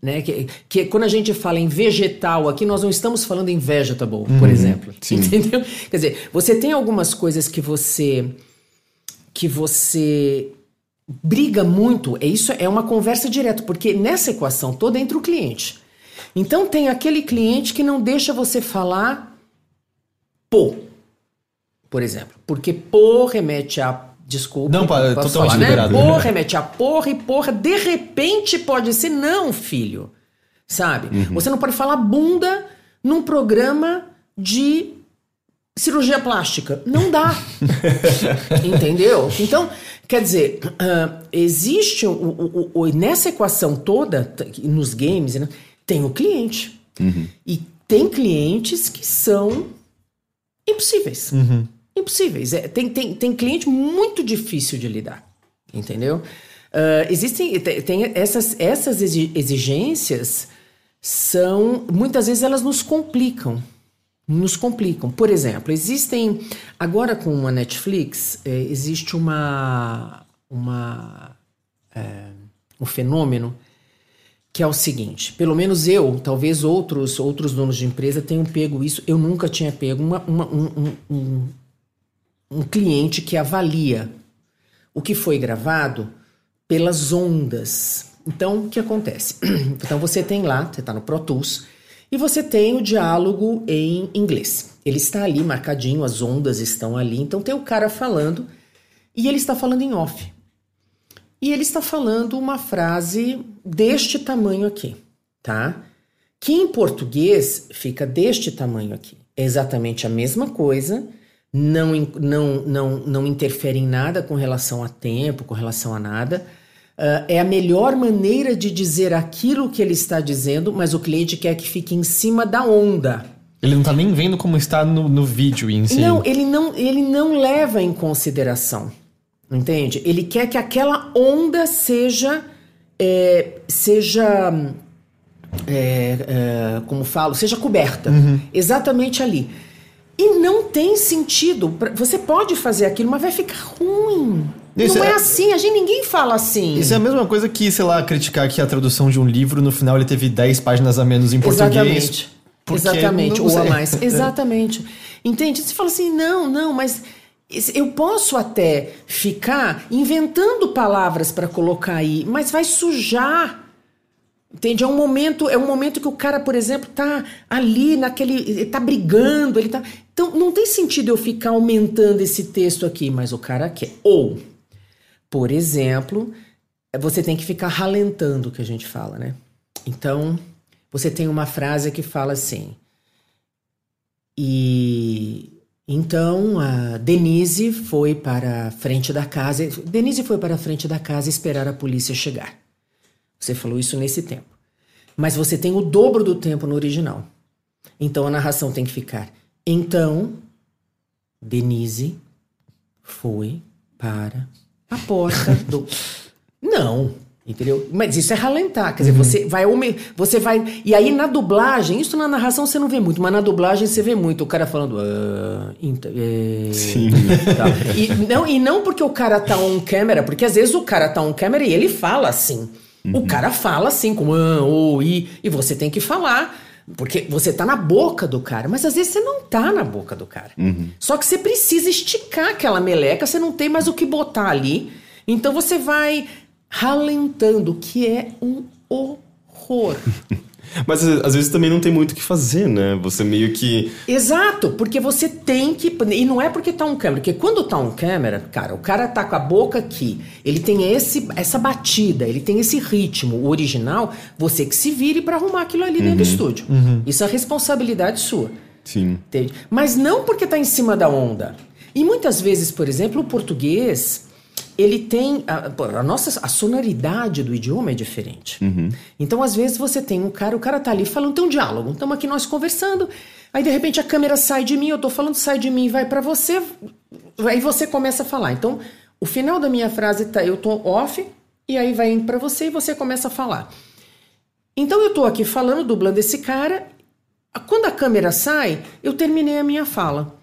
Né? Que, que quando a gente fala em vegetal aqui, nós não estamos falando em vegetable, por exemplo. Entendeu? Quer dizer, você tem algumas coisas que você. que você briga muito, é isso é uma conversa direta, porque nessa equação toda entra o cliente. Então tem aquele cliente que não deixa você falar pô, por exemplo, porque pô remete a desculpa, Não, pa- posso totalmente né? liberado. Pô remete a porra e porra de repente pode ser não, filho. Sabe? Você não pode falar bunda num programa de cirurgia plástica. Não dá. Entendeu? Então, quer dizer, ah, existe o, o- o- nessa equação toda, nos games, né, tem o cliente. E tem clientes que são impossíveis. Impossíveis. É, tem, tem, tem cliente muito difícil de lidar. Entendeu? Ah, existem tem, tem essas, essas exi- exigências são muitas vezes elas nos complicam nos complicam. Por exemplo, existem agora com a Netflix eh, existe uma uma eh, um fenômeno que é o seguinte, pelo menos eu, talvez outros outros donos de empresa tenham pego isso, eu nunca tinha pego uma, uma- um, um- um, um cliente que avalia o que foi gravado pelas ondas. Então, o que acontece? Então, você tem lá, você está no Pro Tools, e você tem o diálogo em inglês. Ele está ali marcadinho, as ondas estão ali. Então, tem o cara falando e ele está falando em off. E ele está falando uma frase deste tamanho aqui, tá? Que em português fica deste tamanho aqui. É exatamente a mesma coisa, não, não, não, não interfere em nada com relação a tempo, com relação a nada. Ah, é a melhor maneira de dizer aquilo que ele está dizendo, mas o cliente quer que fique em cima da onda. Ele não tá nem vendo como está no, no vídeo em si. Não, ele não, ele não leva em consideração. Entende? Ele quer que aquela onda seja. é, seja. é, é, como falo? Seja coberta. Exatamente ali. E não tem sentido. Você pode fazer aquilo, mas vai ficar ruim. Isso não é, é- assim, a gente ninguém fala assim. Isso é a mesma coisa que, sei lá, criticar que a tradução de um livro, no final ele teve 10 páginas a menos em português. Exatamente. Exatamente, ou a mais. Exatamente. Entende? Você fala assim, não, não, mas eu posso até ficar inventando palavras para colocar aí, mas vai sujar. Entende? É um momento, é um momento que o cara, por exemplo, tá ali naquele, ele tá brigando, ele tá. Então não tem sentido eu ficar aumentando esse texto aqui, mas o cara quer. Ou, por exemplo, você tem que ficar ralentando o que a gente fala, né? Então, você tem uma frase que fala assim. E então a Denise foi para a frente da casa. Denise foi para a frente da casa esperar a polícia chegar. Você falou isso nesse tempo. Mas você tem o dobro do tempo no original. Então a narração tem que ficar. Então, Denise foi para a porta do. Não, entendeu? Mas isso é ralentar, quer dizer, você vai você vai e aí na dublagem, isso na narração você não vê muito, mas na dublagem você vê muito o cara falando, ah, é, Sim. tá. E não e não porque o cara tá on câmera, porque às vezes o cara tá on câmera e ele fala assim. O cara fala assim, com ah, ou e e você tem que falar. Porque você tá na boca do cara, mas às vezes você não tá na boca do cara. Só que você precisa esticar aquela meleca, você não tem mais o que botar ali. Então você vai ralentando, que é um horror. Mas às vezes também não tem muito o que fazer, né? Você meio que. Exato, porque você tem que. E não é porque tá um câmera, porque quando tá um câmera, cara, o cara tá com a boca aqui, ele tem esse, essa batida, ele tem esse ritmo. O original, você que se vire pra arrumar aquilo ali dentro do estúdio. Isso é responsabilidade sua. Sim. Entende? Mas não porque está em cima da onda. E muitas vezes, por exemplo, o português, ele tem. A, a nossa a sonoridade do idioma é diferente. Então, às vezes, você tem um cara, o cara tá ali falando, tem um diálogo. Estamos aqui nós conversando, aí de repente a câmera sai de mim, eu tô falando, sai de mim, vai para você, aí você começa a falar. Então, o final da minha frase tá, eu tô off, e aí vai indo para você e você começa a falar. Então eu tô aqui falando, dublando esse cara. Quando a câmera sai, eu terminei a minha fala.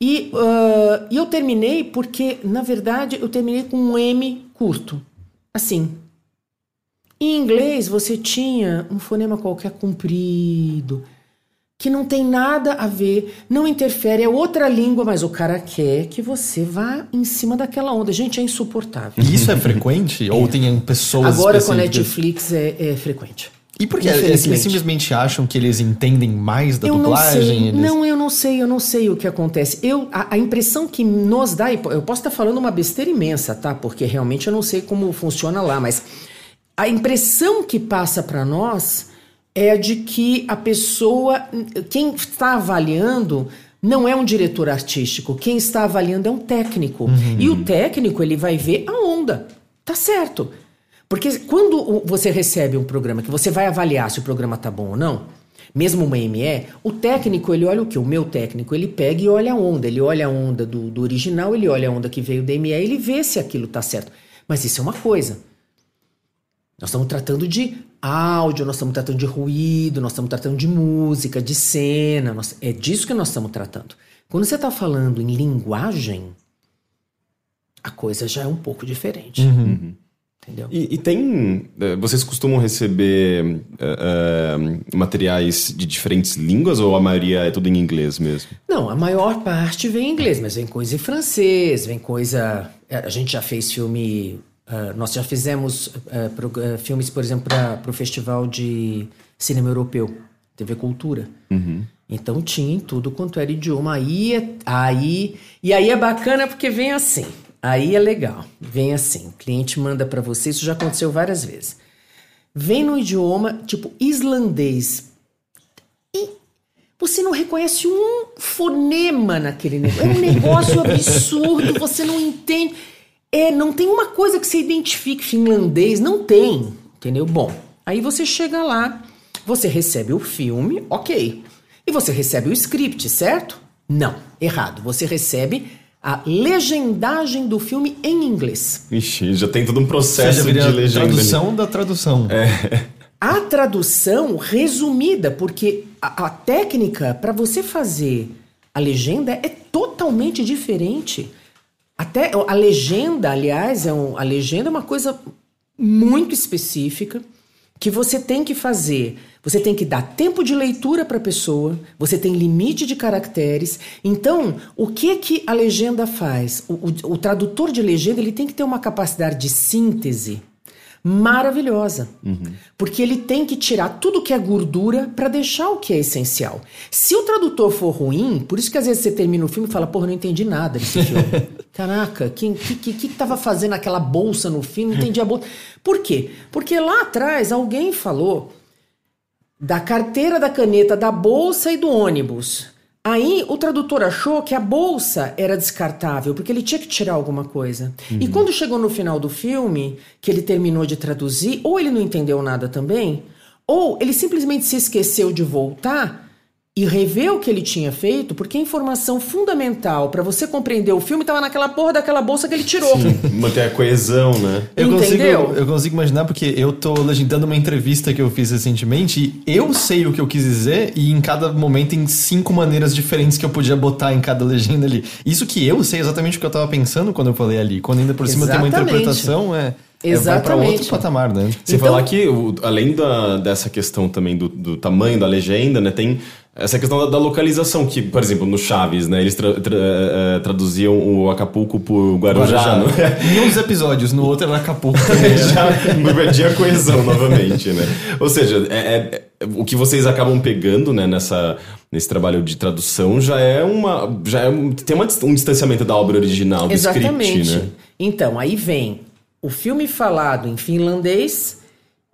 E, uh, eu terminei porque, na verdade, eu terminei com um M curto. Assim. Em inglês, você tinha um fonema qualquer comprido, que não tem nada a ver, não interfere, é outra língua, mas o cara quer que você vá em cima daquela onda. Gente, é insuportável. E isso é frequente? Ou tem pessoas Agora com a? Netflix é, é frequente. E por que eles simplesmente acham que eles entendem mais da Eu não dublagem? sei, Eles- não, eu não sei, eu não sei o que acontece. Eu, a, a impressão que nos dá, eu posso estar falando uma besteira imensa, tá? Porque realmente eu não sei como funciona lá, mas a impressão que passa para nós é a de que a pessoa, quem está avaliando não é um diretor artístico, quem está avaliando é um técnico. E o técnico, ele vai ver a onda. Tá certo. Porque quando você recebe um programa que você vai avaliar se o programa tá bom ou não, mesmo uma ME, o técnico, ele olha o que? O meu técnico, ele pega e olha a onda. Ele olha a onda do, do original, ele olha a onda que veio da ME, ele vê se aquilo tá certo. Mas isso é uma coisa. Nós estamos tratando de áudio, nós estamos tratando de ruído, nós estamos tratando de música, de cena. nós- é disso que nós estamos tratando. Quando você está falando em linguagem, a coisa já é um pouco diferente. Entendeu? E, e tem. eh, Vocês costumam receber eh, eh, materiais de diferentes línguas ou a maioria é tudo em inglês mesmo? Não, a maior parte vem em inglês, mas vem coisa em francês, vem coisa. A gente já fez filme. ah, nós já fizemos pro- filmes, por exemplo, para o Festival de Cinema Europeu, TV Cultura. Então tinha em tudo quanto era idioma. Aí, é- aí, e aí é bacana porque vem assim. Aí é legal. Vem assim. O cliente manda para você, isso já aconteceu várias vezes. Vem no idioma tipo islandês. E você não reconhece um fonema naquele negócio. É um negócio absurdo, você não entende. É, não tem uma coisa que você identifique finlandês, não tem, entendeu? Bom, aí você chega lá, você recebe o filme, ok. E você recebe o script, certo? Não, errado. Você recebe a legendagem do filme em inglês. Ixi, já tem todo um processo de legenda. ali. tradução da tradução. A tradução resumida, porque a, a técnica para você fazer a legenda é totalmente diferente. Até a legenda, aliás, é um, a legenda é uma coisa muito específica que você tem que fazer. Você tem que dar tempo de leitura para a pessoa, você tem limite de caracteres. Então, o que que a legenda faz? O, o- o tradutor de legenda ele tem que ter uma capacidade de síntese maravilhosa. Porque ele tem que tirar tudo que é gordura para deixar o que é essencial. Se o tradutor for ruim, por isso que às vezes você termina o filme e fala, porra, não entendi nada desse filme. Caraca, quem que, que, que tava fazendo aquela bolsa no filme? Não entendi a bolsa. Por quê? Porque lá atrás alguém falou da carteira, da caneta, da bolsa e do ônibus. Aí o tradutor achou que a bolsa era descartável, porque ele tinha que tirar alguma coisa. E quando chegou no final do filme, que ele terminou de traduzir, ou ele não entendeu nada também, ou ele simplesmente se esqueceu de voltar e rever o que ele tinha feito, porque a informação fundamental para você compreender o filme estava naquela porra daquela bolsa que ele tirou. Manter a coesão, né? Eu consigo, Entendeu? eu consigo imaginar porque eu tô legendando uma entrevista que eu fiz recentemente e eu sei o que eu quis dizer e em cada momento tem cinco maneiras diferentes que eu podia botar em cada legenda ali. Isso que eu sei exatamente o que eu tava pensando quando eu falei ali. Quando ainda por cima tem uma Exatamente. interpretação, é, é vai Exatamente. outro patamar, né? Sem Então- falar que, o- além da, dessa questão também do, do tamanho da legenda, né, tem essa questão da, da localização, que, por exemplo, no Chaves, né, eles tra- tra- eh, traduziam o Acapulco por Guarujá, não é? Em um dos episódios, no outro era Acapulco também. né? Já perdi a coesão novamente, né? Ou seja, é- é- o que vocês acabam pegando, né, nessa, nesse trabalho de tradução já é uma... Já é um, tem uma, um distanciamento da obra original, do Exatamente. script, né? Então, aí vem o filme falado em finlandês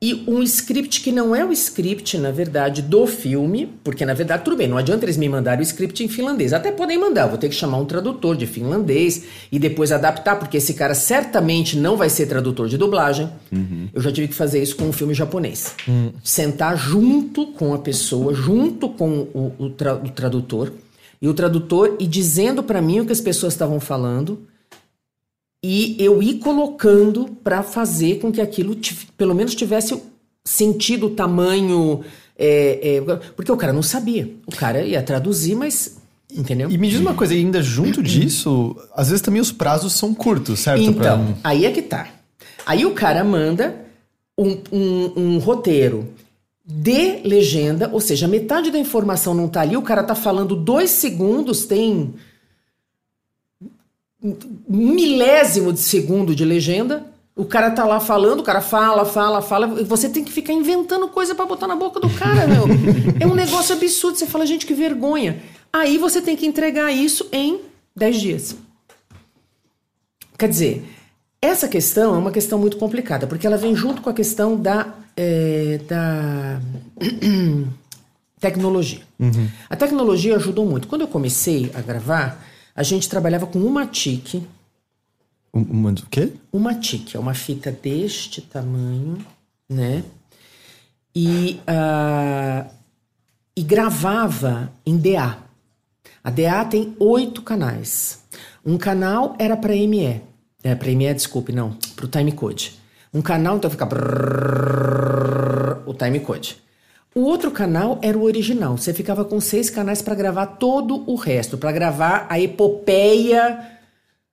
e um script que não é o script, na verdade, do filme, porque na verdade, tudo bem, não adianta eles me mandarem o script em finlandês. Até podem mandar, vou ter que chamar um tradutor de finlandês e depois adaptar, porque esse cara certamente não vai ser tradutor de dublagem. Uhum. Eu já tive que fazer isso com um filme japonês. Uhum. Sentar junto com a pessoa, junto com o, o, tra o tradutor, e o tradutor e dizendo para mim o que as pessoas estavam falando e eu ir colocando para fazer com que aquilo pelo menos tivesse sentido, tamanho. É, é, porque o cara não sabia. O cara ia traduzir, mas. Entendeu? E me diz uma coisa, ainda junto disso, às vezes também os prazos são curtos, certo? Então, pra... aí é que tá. Aí o cara manda um, um, um roteiro de legenda, ou seja, metade da informação não tá ali, o cara tá falando dois segundos, tem milésimo de segundo de legenda. O cara tá lá falando, o cara fala, fala, fala, e você tem que ficar inventando coisa para botar na boca do cara, meu. é um negócio absurdo. Você fala, gente, que vergonha. Aí você tem que entregar isso em 10 dias. Quer dizer, essa questão é uma questão muito complicada, porque ela vem junto com a questão da, é, da tecnologia. Uhum. A tecnologia ajudou muito. Quando eu comecei a gravar, a gente trabalhava com uma tique. Uma o quê? Uma tique, é uma fita deste tamanho, né? E, uh, e gravava em DA. A DA tem oito canais. Um canal era para ME. É, para ME, desculpe, não, para o timecode. Um canal, então fica brrr, o timecode. O outro canal era o original. Você ficava com seis canais para gravar todo o resto, para gravar a epopeia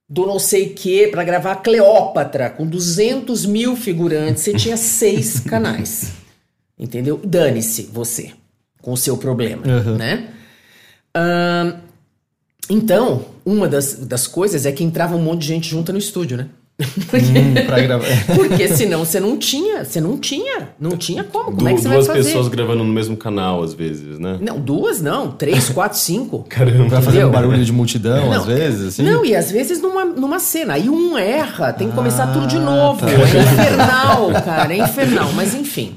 do não sei que, para gravar a Cleópatra com 200 mil figurantes. Você tinha seis canais, entendeu? Dane-se você com o seu problema, uhum. né? então, uma das, das coisas é que entrava um monte de gente junta no estúdio, né? Hum, pra gravar. Porque senão você não tinha, você não tinha, não tinha como. Como du é que você duas vai fazer? pessoas gravando no mesmo canal, às vezes, né? Não, duas não, três, quatro, cinco. Caramba, pra fazer um barulho de multidão, não, às vezes, assim? Não, e às vezes numa, numa cena. Aí um erra, tem que começar ah, tudo de novo. Tá. É infernal, cara, é infernal. Mas enfim.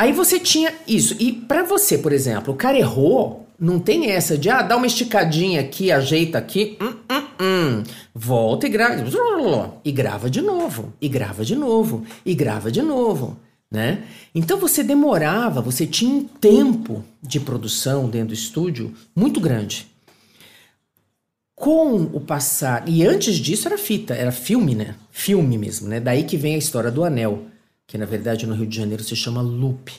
Aí você tinha isso. E para você, por exemplo, o cara errou, não tem essa de, ah, dá uma esticadinha aqui, ajeita aqui. Hum, hum, hum. Volta e grava. E grava de novo. E grava de novo. E grava de novo. Né? Então você demorava, você tinha um tempo de produção dentro do estúdio muito grande. Com o passar. E antes disso era fita, era filme, né? Filme mesmo, né? Daí que vem a história do anel, que na verdade no Rio de Janeiro se chama loop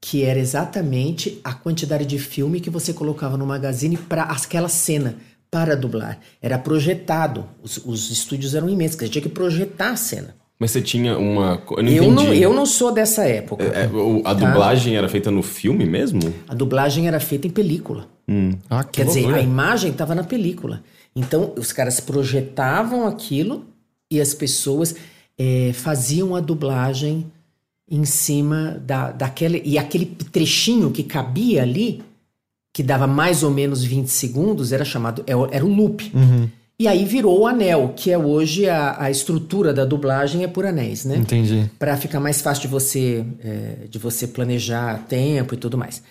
que era exatamente a quantidade de filme que você colocava no magazine para aquela cena, para dublar. Era projetado. Os, os estúdios eram imensos, você tinha que projetar a cena. Mas você tinha uma. Eu não, eu não, eu não sou dessa época. É, é a tá? dublagem era feita no filme mesmo? A dublagem era feita em película. Hum. Ah, que Quer loucura. dizer, a imagem estava na película. Então, os caras projetavam aquilo e as pessoas é, faziam a dublagem em cima da, daquele. E aquele trechinho que cabia ali, que dava mais ou menos 20 segundos, era chamado. É era o loop. Uhum. E aí virou o anel, que é hoje a, a estrutura da dublagem é por anéis, né? Entendi. Para ficar mais fácil de você, é, de você planejar tempo e tudo mais.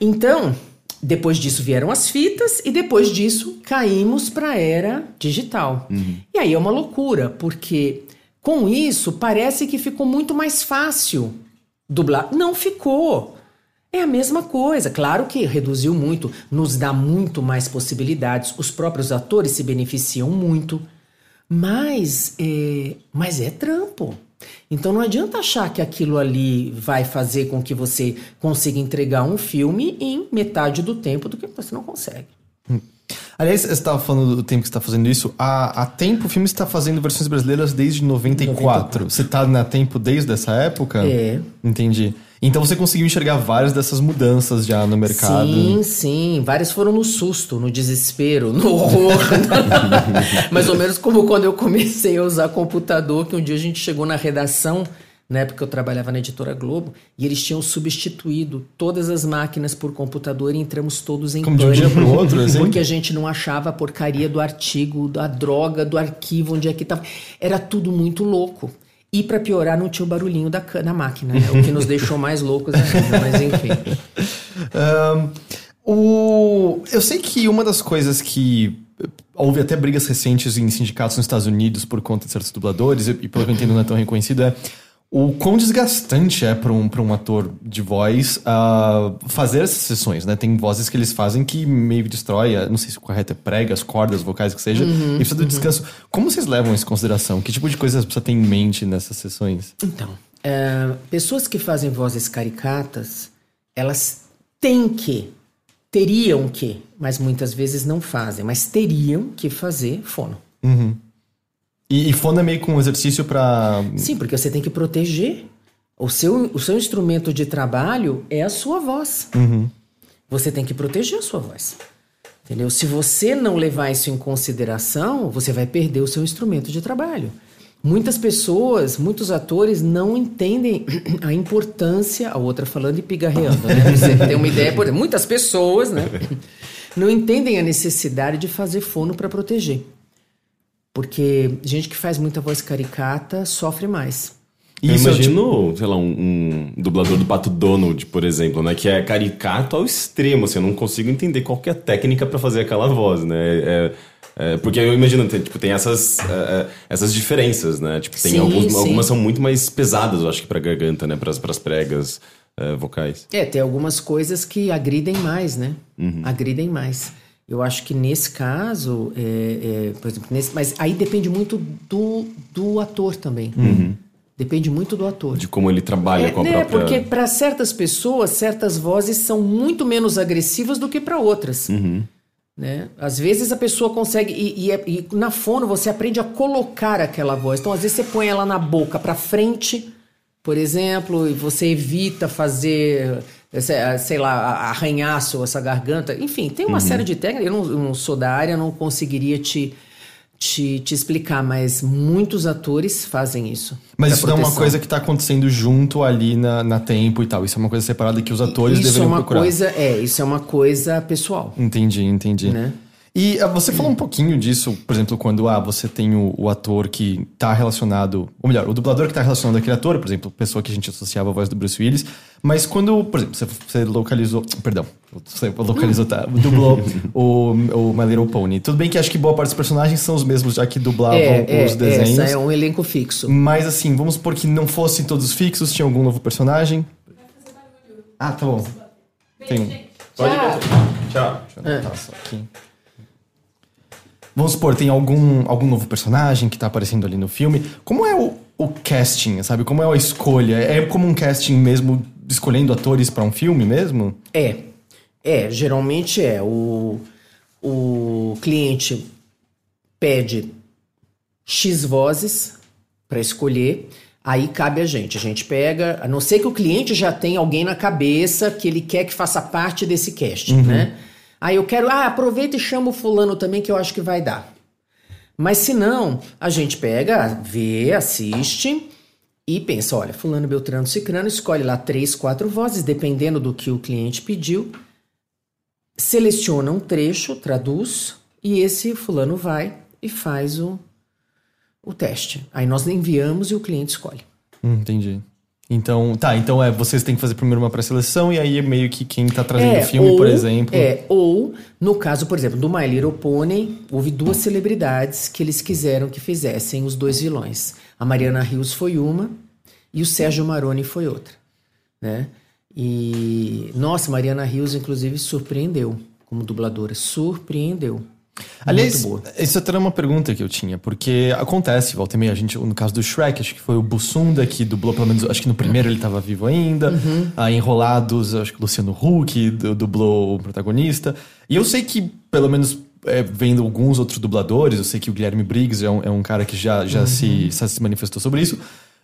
Então, depois disso vieram as fitas e depois disso caímos para a era digital. Uhum. E aí é uma loucura, porque com isso, parece que ficou muito mais fácil dublar. Não ficou. É a mesma coisa. Claro que reduziu muito, nos dá muito mais possibilidades. Os próprios atores se beneficiam muito. Mas é, mas é trampo. Então não adianta achar que aquilo ali vai fazer com que você consiga entregar um filme em metade do tempo do que você não consegue. Aliás, você estava falando do tempo que você está fazendo isso. Há, há tempo o filme está fazendo versões brasileiras desde 94. 94. Você está na tempo desde essa época? É. Entendi. Então você conseguiu enxergar várias dessas mudanças já no mercado. Sim, sim. Várias foram no susto, no desespero, no horror. Mais ou menos como quando eu comecei a usar computador, que um dia a gente chegou na redação na época eu trabalhava na editora Globo, e eles tinham substituído todas as máquinas por computador e entramos todos em Como pânico. de um dia para o outro, assim? Porque a gente não achava a porcaria do artigo, da droga, do arquivo, onde é que estava. Era tudo muito louco. E para piorar, não tinha o barulhinho da, da máquina, né? o que nos deixou mais loucos ainda, mas enfim. Um, o, eu sei que uma das coisas que houve até brigas recentes em sindicatos nos Estados Unidos por conta de certos dubladores, e pelo que eu entendo não é tão reconhecido, é o quão desgastante é para um, um ator de voz uh, fazer essas sessões, né? Tem vozes que eles fazem que meio destrói, não sei se o correto é prega, as cordas vocais que seja, uhum, e precisa do uhum. descanso. Como vocês levam isso em consideração? Que tipo de coisas precisa ter em mente nessas sessões? Então, é, pessoas que fazem vozes caricatas, elas têm que, teriam que, mas muitas vezes não fazem, mas teriam que fazer fono. Uhum. E, e fono é meio com um exercício para. Sim, porque você tem que proteger. O seu, o seu instrumento de trabalho é a sua voz. Uhum. Você tem que proteger a sua voz. Entendeu? Se você não levar isso em consideração, você vai perder o seu instrumento de trabalho. Muitas pessoas, muitos atores não entendem a importância, a outra falando e pigarreando, né? Você tem uma ideia, por exemplo, muitas pessoas, né? Não entendem a necessidade de fazer fono para proteger. Porque gente que faz muita voz caricata sofre mais. Eu imagino, sei lá, um, um, dublador do Pato Donald, por exemplo, né? Que é caricato ao extremo, assim, eu não consigo entender qual é a técnica para fazer aquela voz, né? É, é, porque eu imagino, tem, tipo, tem essas, é, é essas diferenças, né? Tipo, tem sim, alguns, sim. algumas são muito mais pesadas, eu acho que pra garganta, né? Pras, pras pregas é, vocais. É, tem algumas coisas que agridem mais, né? Uhum. Agridem mais. Eu acho que nesse caso, é, é, por exemplo, nesse, mas aí depende muito do, do ator também. Uhum. Depende muito do ator. De como ele trabalha é, com a né, própria... Porque para certas pessoas, certas vozes são muito menos agressivas do que para outras. Uhum. Né? Às vezes a pessoa consegue... E, e, é, e, na fono você aprende a colocar aquela voz. Então, às vezes você põe ela na boca para frente, por exemplo, e você evita fazer sei lá, arranhaço, essa garganta. Enfim, tem uma uhum. série de técnicas. Eu não, eu não, sou da área, não conseguiria te, te, te explicar, mas muitos atores fazem isso. Mas isso proteção. não é uma coisa que está acontecendo junto ali na, na tempo e tal. Isso é uma coisa separada que os atores isso deveriam é uma procurar. Coisa, é, isso é uma coisa pessoal. Entendi, entendi. Né? E uh, você falou um pouquinho disso, por exemplo, quando ah, você tem o, o ator que está relacionado, ou melhor, o dublador que está relacionado àquele ator, por exemplo, pessoa que a gente associava à voz do Bruce Willis, mas quando, por exemplo, você, você localizou, perdão, você localizou, tá, dublou o, o My Little Pony. Tudo bem que acho que boa parte dos personagens são os mesmos, já que dublavam é, os é, desenhos. Essa é um elenco fixo. Mas assim, vamos supor que não fossem todos fixos, tinha algum novo personagem. Ah, tá bom. Tem. Pode Tchau. Tchau. Deixa eu anotar só aqui. Vamos supor, tem algum, algum novo personagem que tá aparecendo ali no filme. Como é o, o casting, sabe? Como é a escolha? É como um casting mesmo, escolhendo atores para um filme mesmo? É. É, geralmente é. O, o cliente pede X vozes para escolher. Aí cabe a gente. A gente pega, a não ser que o cliente já tenha alguém na cabeça que ele quer que faça parte desse casting, uhum. né? Aí eu quero, ah, aproveita e chama o fulano também que eu acho que vai dar. Mas se não, a gente pega, vê, assiste e pensa, olha, fulano, beltrano, cicrano, escolhe lá três, quatro vozes, dependendo do que o cliente pediu, seleciona um trecho, traduz e esse fulano vai e faz o, o teste. Aí nós enviamos e o cliente escolhe. Hum, entendi. Então, tá, então é, vocês têm que fazer primeiro uma pré-seleção e aí é meio que quem tá trazendo é, o filme, ou, por exemplo. É, ou no caso, por exemplo, do My Little Pony, houve duas celebridades que eles quiseram que fizessem os dois vilões. A Mariana Rios foi uma e o Sérgio Maroni foi outra, né? E nossa, Mariana Rios inclusive surpreendeu como dubladora, surpreendeu. Aliás, isso até era uma pergunta que eu tinha, porque acontece, volta e meia, a gente, no caso do Shrek, acho que foi o Bussunda que dublou, pelo menos, acho que no primeiro ele estava vivo ainda. Uhum. Enrolados, acho que o Luciano Huck dublou o protagonista. E eu sei que, pelo menos, é, vendo alguns outros dubladores, eu sei que o Guilherme Briggs é um, é um cara que já, já, uhum. se, se manifestou sobre isso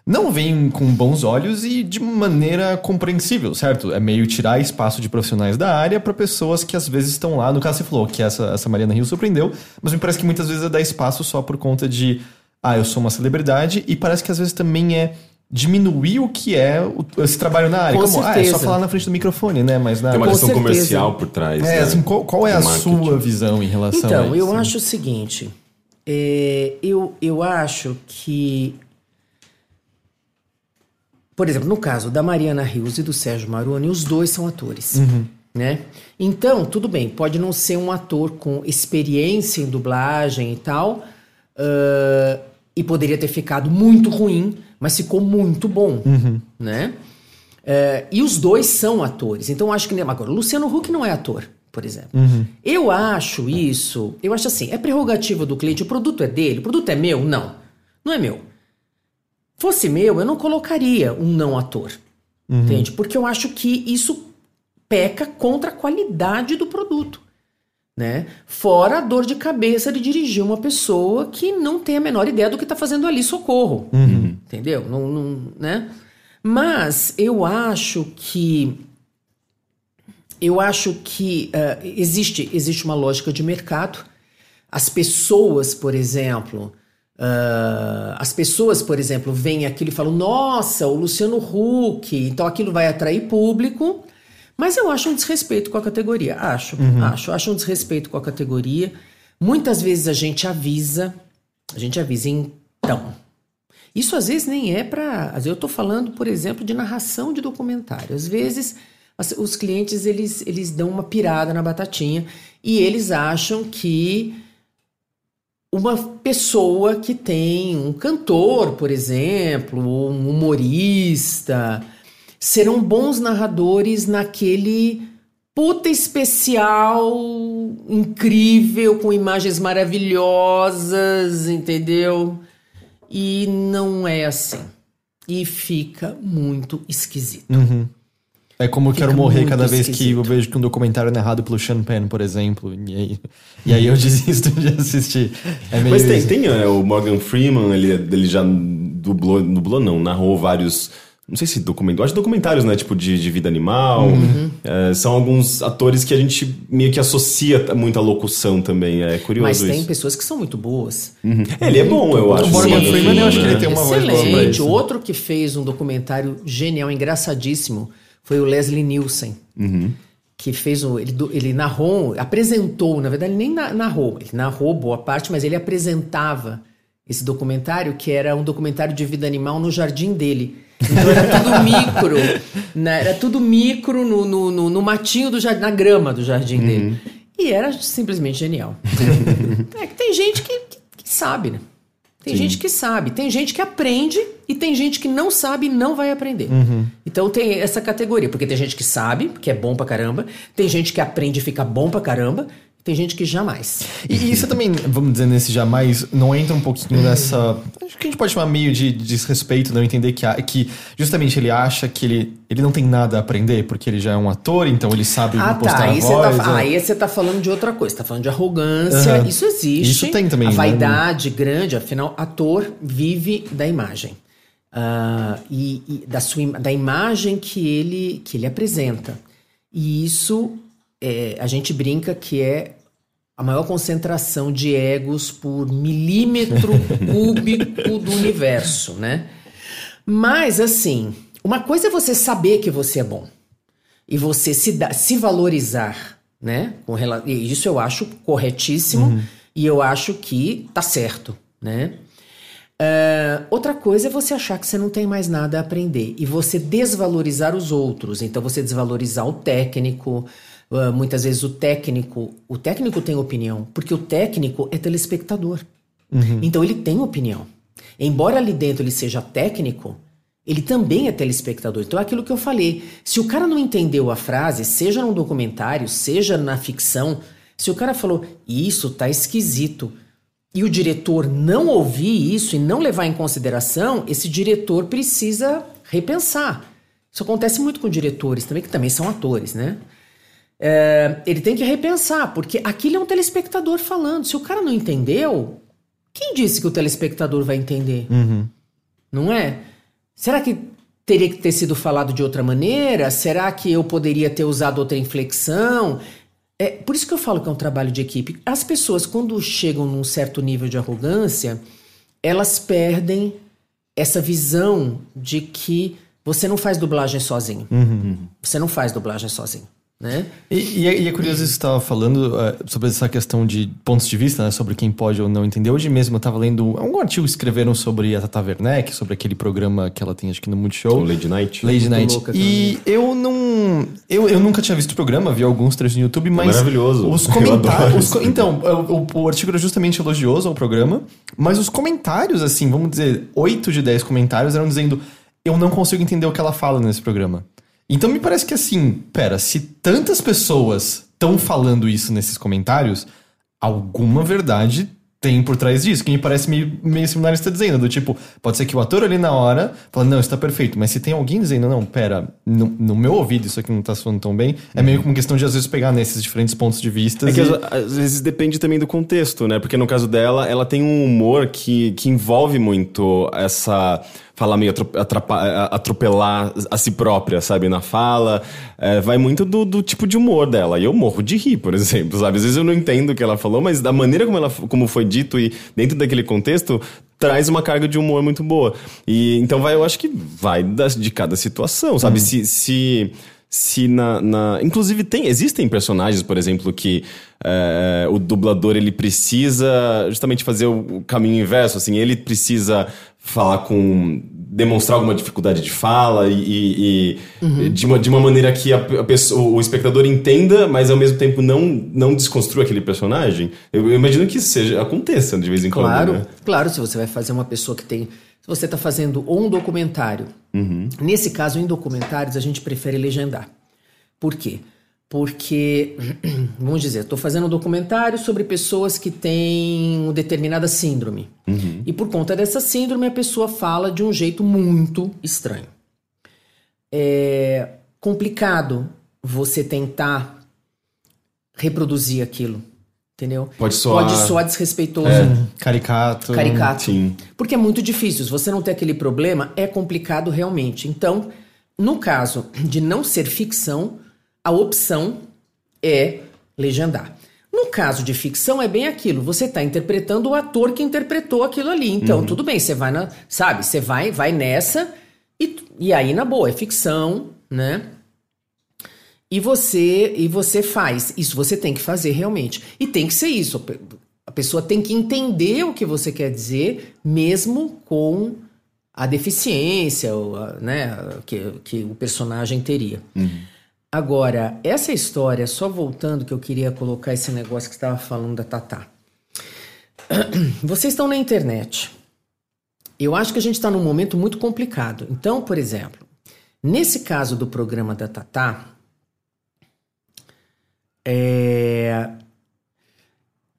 não vem com bons olhos e de maneira compreensível, certo? É meio tirar espaço de profissionais da área para pessoas que às vezes estão lá. No caso, você falou que essa, essa Mariana Rio surpreendeu, mas me parece que muitas vezes é dar espaço só por conta de, ah, eu sou uma celebridade, e parece que às vezes também é diminuir o que é o, esse trabalho na área. Com Como, certeza. ah, é só falar na frente do microfone, né? Mas na Tem uma questão comercial por trás. É, né? assim, qual, qual é a marketing. sua visão em relação então, a isso? Então, eu acho o seguinte. É, eu, eu acho que por exemplo, no caso da Mariana Rios e do Sérgio Maroni, os dois são atores. Né? Então, tudo bem, pode não ser um ator com experiência em dublagem e tal, uh, e poderia ter ficado muito ruim, mas ficou muito bom. Né? Uh, e os dois são atores. Então, acho que. Agora, o Luciano Huck não é ator, por exemplo. Eu acho isso. Eu acho assim: é prerrogativa do cliente, o produto é dele, o produto é meu? Não. Não é meu. Fosse meu, eu não colocaria um não ator. Entende? Porque eu acho que isso peca contra a qualidade do produto. Né? Fora a dor de cabeça de dirigir uma pessoa que não tem a menor ideia do que está fazendo ali, socorro. Entendeu? Não, não, né? Mas eu acho que eu acho que uh, existe, existe uma lógica de mercado. As pessoas, por exemplo, uh, as pessoas, por exemplo, veem aquilo e falam: Nossa, o Luciano Huck, então aquilo vai atrair público. Mas eu acho um desrespeito com a categoria. Acho, acho, acho um desrespeito com a categoria. Muitas vezes a gente avisa, a gente avisa, então. Isso às vezes nem é para. Eu estou falando, por exemplo, de narração de documentário. Às vezes os clientes eles, eles dão uma pirada na batatinha e eles acham que uma pessoa que tem um cantor, por exemplo, ou um humorista, serão bons narradores naquele puta especial incrível, com imagens maravilhosas, entendeu? E não é assim. E fica muito esquisito. É como eu Fica quero morrer cada vez que esquisito. eu vejo que um documentário é narrado pelo Sean Penn, por exemplo. E aí, e aí eu desisto de assistir. É meio Mas tem, isso. tem é, o Morgan Freeman, ele, ele já dublou, dublou não, narrou vários. Não sei se documentários, acho documentários, né? Tipo de, de vida animal. Uhum. É, são alguns atores que a gente meio que associa muito à locução também. É curioso Mas tem isso. pessoas que são muito boas. É, ele é bom, eu acho. O Morgan Sim, Freeman, eu acho que ele né? tem uma voz boa Excelente. isso. Outro que fez um documentário genial, engraçadíssimo, foi o Leslie Nielsen. Que fez o. Ele, ele narrou, apresentou, na verdade, ele nem na- narrou, ele narrou boa parte, mas ele apresentava esse documentário, que era um documentário de vida animal no jardim dele. Então era tudo micro, né? era tudo micro no, no, no- no matinho do jardim, na grama do jardim dele. E era simplesmente genial. é que tem gente que, que- que sabe, né? Tem gente que sabe, tem gente que aprende e tem gente que não sabe e não vai aprender. Então tem essa categoria, porque tem gente que sabe, que é bom pra caramba, tem gente que aprende e fica bom pra caramba, tem gente que jamais. E, e isso também, vamos dizer, nesse jamais, não entra um pouquinho nessa. Acho que a gente pode chamar meio de, de desrespeito, não entender que, a- que justamente ele acha que ele, ele não tem nada a aprender, porque ele já é um ator, então ele sabe Ah, postar tá. Aí você voz. tá, é. aí você tá falando de outra coisa. Tá falando de arrogância. Aham. Isso existe. Isso tem também, A né? vaidade grande, afinal, ator vive da imagem. Ah, e, e da, sua, da imagem que ele, que ele apresenta. E isso é, a gente brinca que é a maior concentração de egos por milímetro cúbico do universo, né? Mas, assim, uma coisa é você saber que você é bom e você se, dá- se valorizar, né? Com e isso eu acho corretíssimo e eu acho que tá certo, né? É, outra coisa é você achar que você não tem mais nada a aprender e você desvalorizar os outros. Então você desvalorizar o técnico. Ah, muitas vezes o técnico, o técnico tem opinião, porque o técnico é telespectador. Então ele tem opinião. Embora ali dentro ele seja técnico, ele também é telespectador. Então é aquilo que eu falei. Se o cara não entendeu a frase, seja num documentário, seja na ficção, se o cara falou, isso tá esquisito, e o diretor não ouvir isso e não levar em consideração, esse diretor precisa repensar. Isso acontece muito com diretores também, que também são atores, né? É, ele tem que repensar, porque aquilo é um telespectador falando. Se o cara não entendeu, quem disse que o telespectador vai entender? Não é? Será que teria que ter sido falado de outra maneira? Será que eu poderia ter usado outra inflexão? É, por isso que eu falo que é um trabalho de equipe. As pessoas, quando chegam num certo nível de arrogância, elas perdem essa visão de que você não faz dublagem sozinho. Você não faz dublagem sozinho. Né? E, e, é, e é curioso isso que você estava falando uh, sobre essa questão de pontos de vista, né, sobre quem pode ou não entender. Hoje mesmo eu estava lendo um artigo que escreveram sobre a Tata Werneck, sobre aquele programa que ela tem acho que no Multishow. O Lady Night. Lady Night. E eu não. Eu, eu nunca tinha visto o programa, vi alguns trechos no YouTube, mas. É maravilhoso. Os comentários. Os, então, o, o, artigo era justamente elogioso ao programa, mas os comentários, assim, vamos dizer, 8 de 10 comentários eram dizendo: eu não consigo entender o que ela fala nesse programa. Então me parece que assim, pera, se tantas pessoas estão falando isso nesses comentários, alguma verdade tem por trás disso, que me parece meio, meio similar está dizendo, do tipo, pode ser que o ator ali na hora fala, não, está perfeito, mas se tem alguém dizendo, não, pera, no, no meu ouvido isso aqui não está soando tão bem, uhum. é meio como questão de às vezes pegar nesses diferentes pontos de vista. É que e... às vezes depende também do contexto, né? Porque no caso dela, ela tem um humor que, que envolve muito essa falar meio atropelar a si própria, sabe, na fala. É, vai muito do, do, tipo de humor dela. E eu morro de rir, por exemplo, sabe? Às vezes eu não entendo o que ela falou, mas da maneira como, ela, como foi dito e dentro daquele contexto, traz uma carga de humor muito boa. E então vai, eu acho que vai de cada situação, sabe? Uhum. Se, se se na, na, Inclusive, tem, existem personagens, por exemplo, que é, o dublador ele precisa justamente fazer o caminho inverso, assim, ele precisa falar com. Demonstrar alguma dificuldade de fala e, e uhum. de, uma, de uma maneira que a, a pessoa, o espectador entenda, mas ao mesmo tempo não, não desconstrua aquele personagem. Eu, eu imagino que isso seja, aconteça de vez em quando. Claro, né? claro, se você vai fazer uma pessoa que tem. Se você está fazendo ou um documentário, uhum. nesse caso, em documentários, a gente prefere legendar. Por quê? Porque, vamos dizer, estou fazendo um documentário sobre pessoas que têm uma determinada síndrome. Uhum. E por conta dessa síndrome, a pessoa fala de um jeito muito estranho. É complicado você tentar reproduzir aquilo. Entendeu? Pode soar. Pode soar desrespeitoso. É, caricato. Caricato. Sim. Porque é muito difícil. Se você não tem aquele problema, é complicado realmente. Então, no caso de não ser ficção, a opção é legendar. No caso de ficção, é bem aquilo. Você está interpretando o ator que interpretou aquilo ali. Então, uhum. tudo bem, você vai na. Sabe, você vai, vai nessa e, e aí, na boa, é ficção, né? E você, e você faz. Isso você tem que fazer realmente. E tem que ser isso. A pessoa tem que entender o que você quer dizer, mesmo com a deficiência né, que, que o personagem teria. Uhum. Agora, essa história, só voltando que eu queria colocar esse negócio que estava falando da Tatá. Vocês estão na internet. Eu acho que a gente está num momento muito complicado. Então, por exemplo, nesse caso do programa da Tatá, é,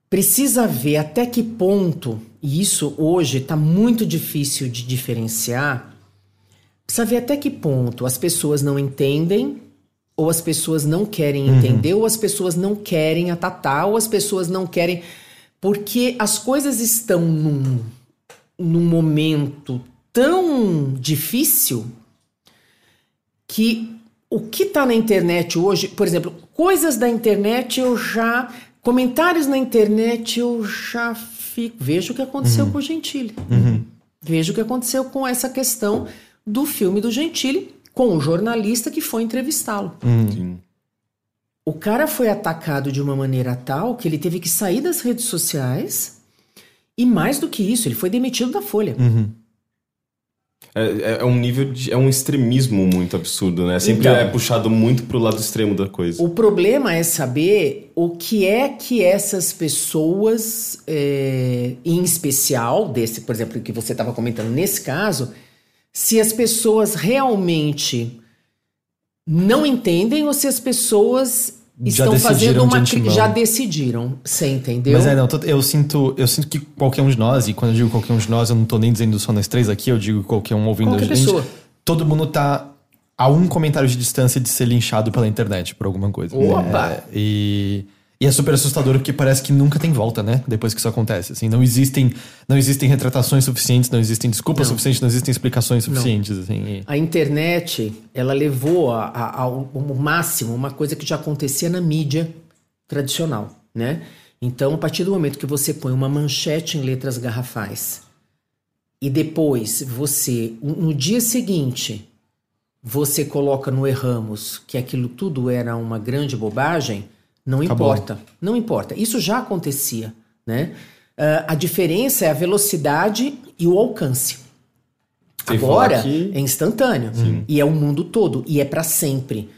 precisa ver até que ponto, e isso hoje está muito difícil de diferenciar, precisa ver até que ponto as pessoas não entendem ou as pessoas não querem uhum. entender, ou as pessoas não querem atatar, ou as pessoas não querem. Porque as coisas estão num, num momento tão difícil que o que está na internet hoje, por exemplo, coisas da internet eu já. Comentários na internet eu já fico. Vejo o que aconteceu uhum. com o Gentili. Uhum. Vejo o que aconteceu com essa questão do filme do Gentili com o jornalista que foi entrevistá-lo. Hum. O cara foi atacado de uma maneira tal que ele teve que sair das redes sociais e mais do que isso, ele foi demitido da Folha. Uhum. É, é, é, um nível de. É um extremismo muito absurdo, né? Sempre então, é puxado muito pro lado extremo da coisa. O problema é saber o que é que essas pessoas, é, em especial, desse, por exemplo, que você estava comentando nesse caso, se as pessoas realmente não entendem ou se as pessoas estão fazendo uma de já decidiram, você entendeu? Mas é não, eu sinto, eu sinto que qualquer um de nós, e quando eu digo qualquer um de nós, eu não tô nem dizendo só nós três aqui, eu digo qualquer um ouvindo qualquer a gente. Pessoa. Todo mundo tá a um comentário de distância de ser linchado pela internet por alguma coisa. Opa! É, e e é super assustador porque parece que nunca tem volta, né? Depois que isso acontece. Assim, não existem, não existem retratações suficientes, não existem desculpas não. suficientes, não existem explicações suficientes. Assim, e... A internet, ela levou a, a, ao, ao máximo uma coisa que já acontecia na mídia tradicional, né? Então, a partir do momento que você põe uma manchete em letras garrafais e depois você, no dia seguinte, você coloca no Erramos que aquilo tudo era uma grande bobagem, não Acabou. importa. Não importa. Isso já acontecia, né? Ah, a diferença é a velocidade e o alcance. Sem Agora que- é instantâneo e é o mundo todo e é para sempre.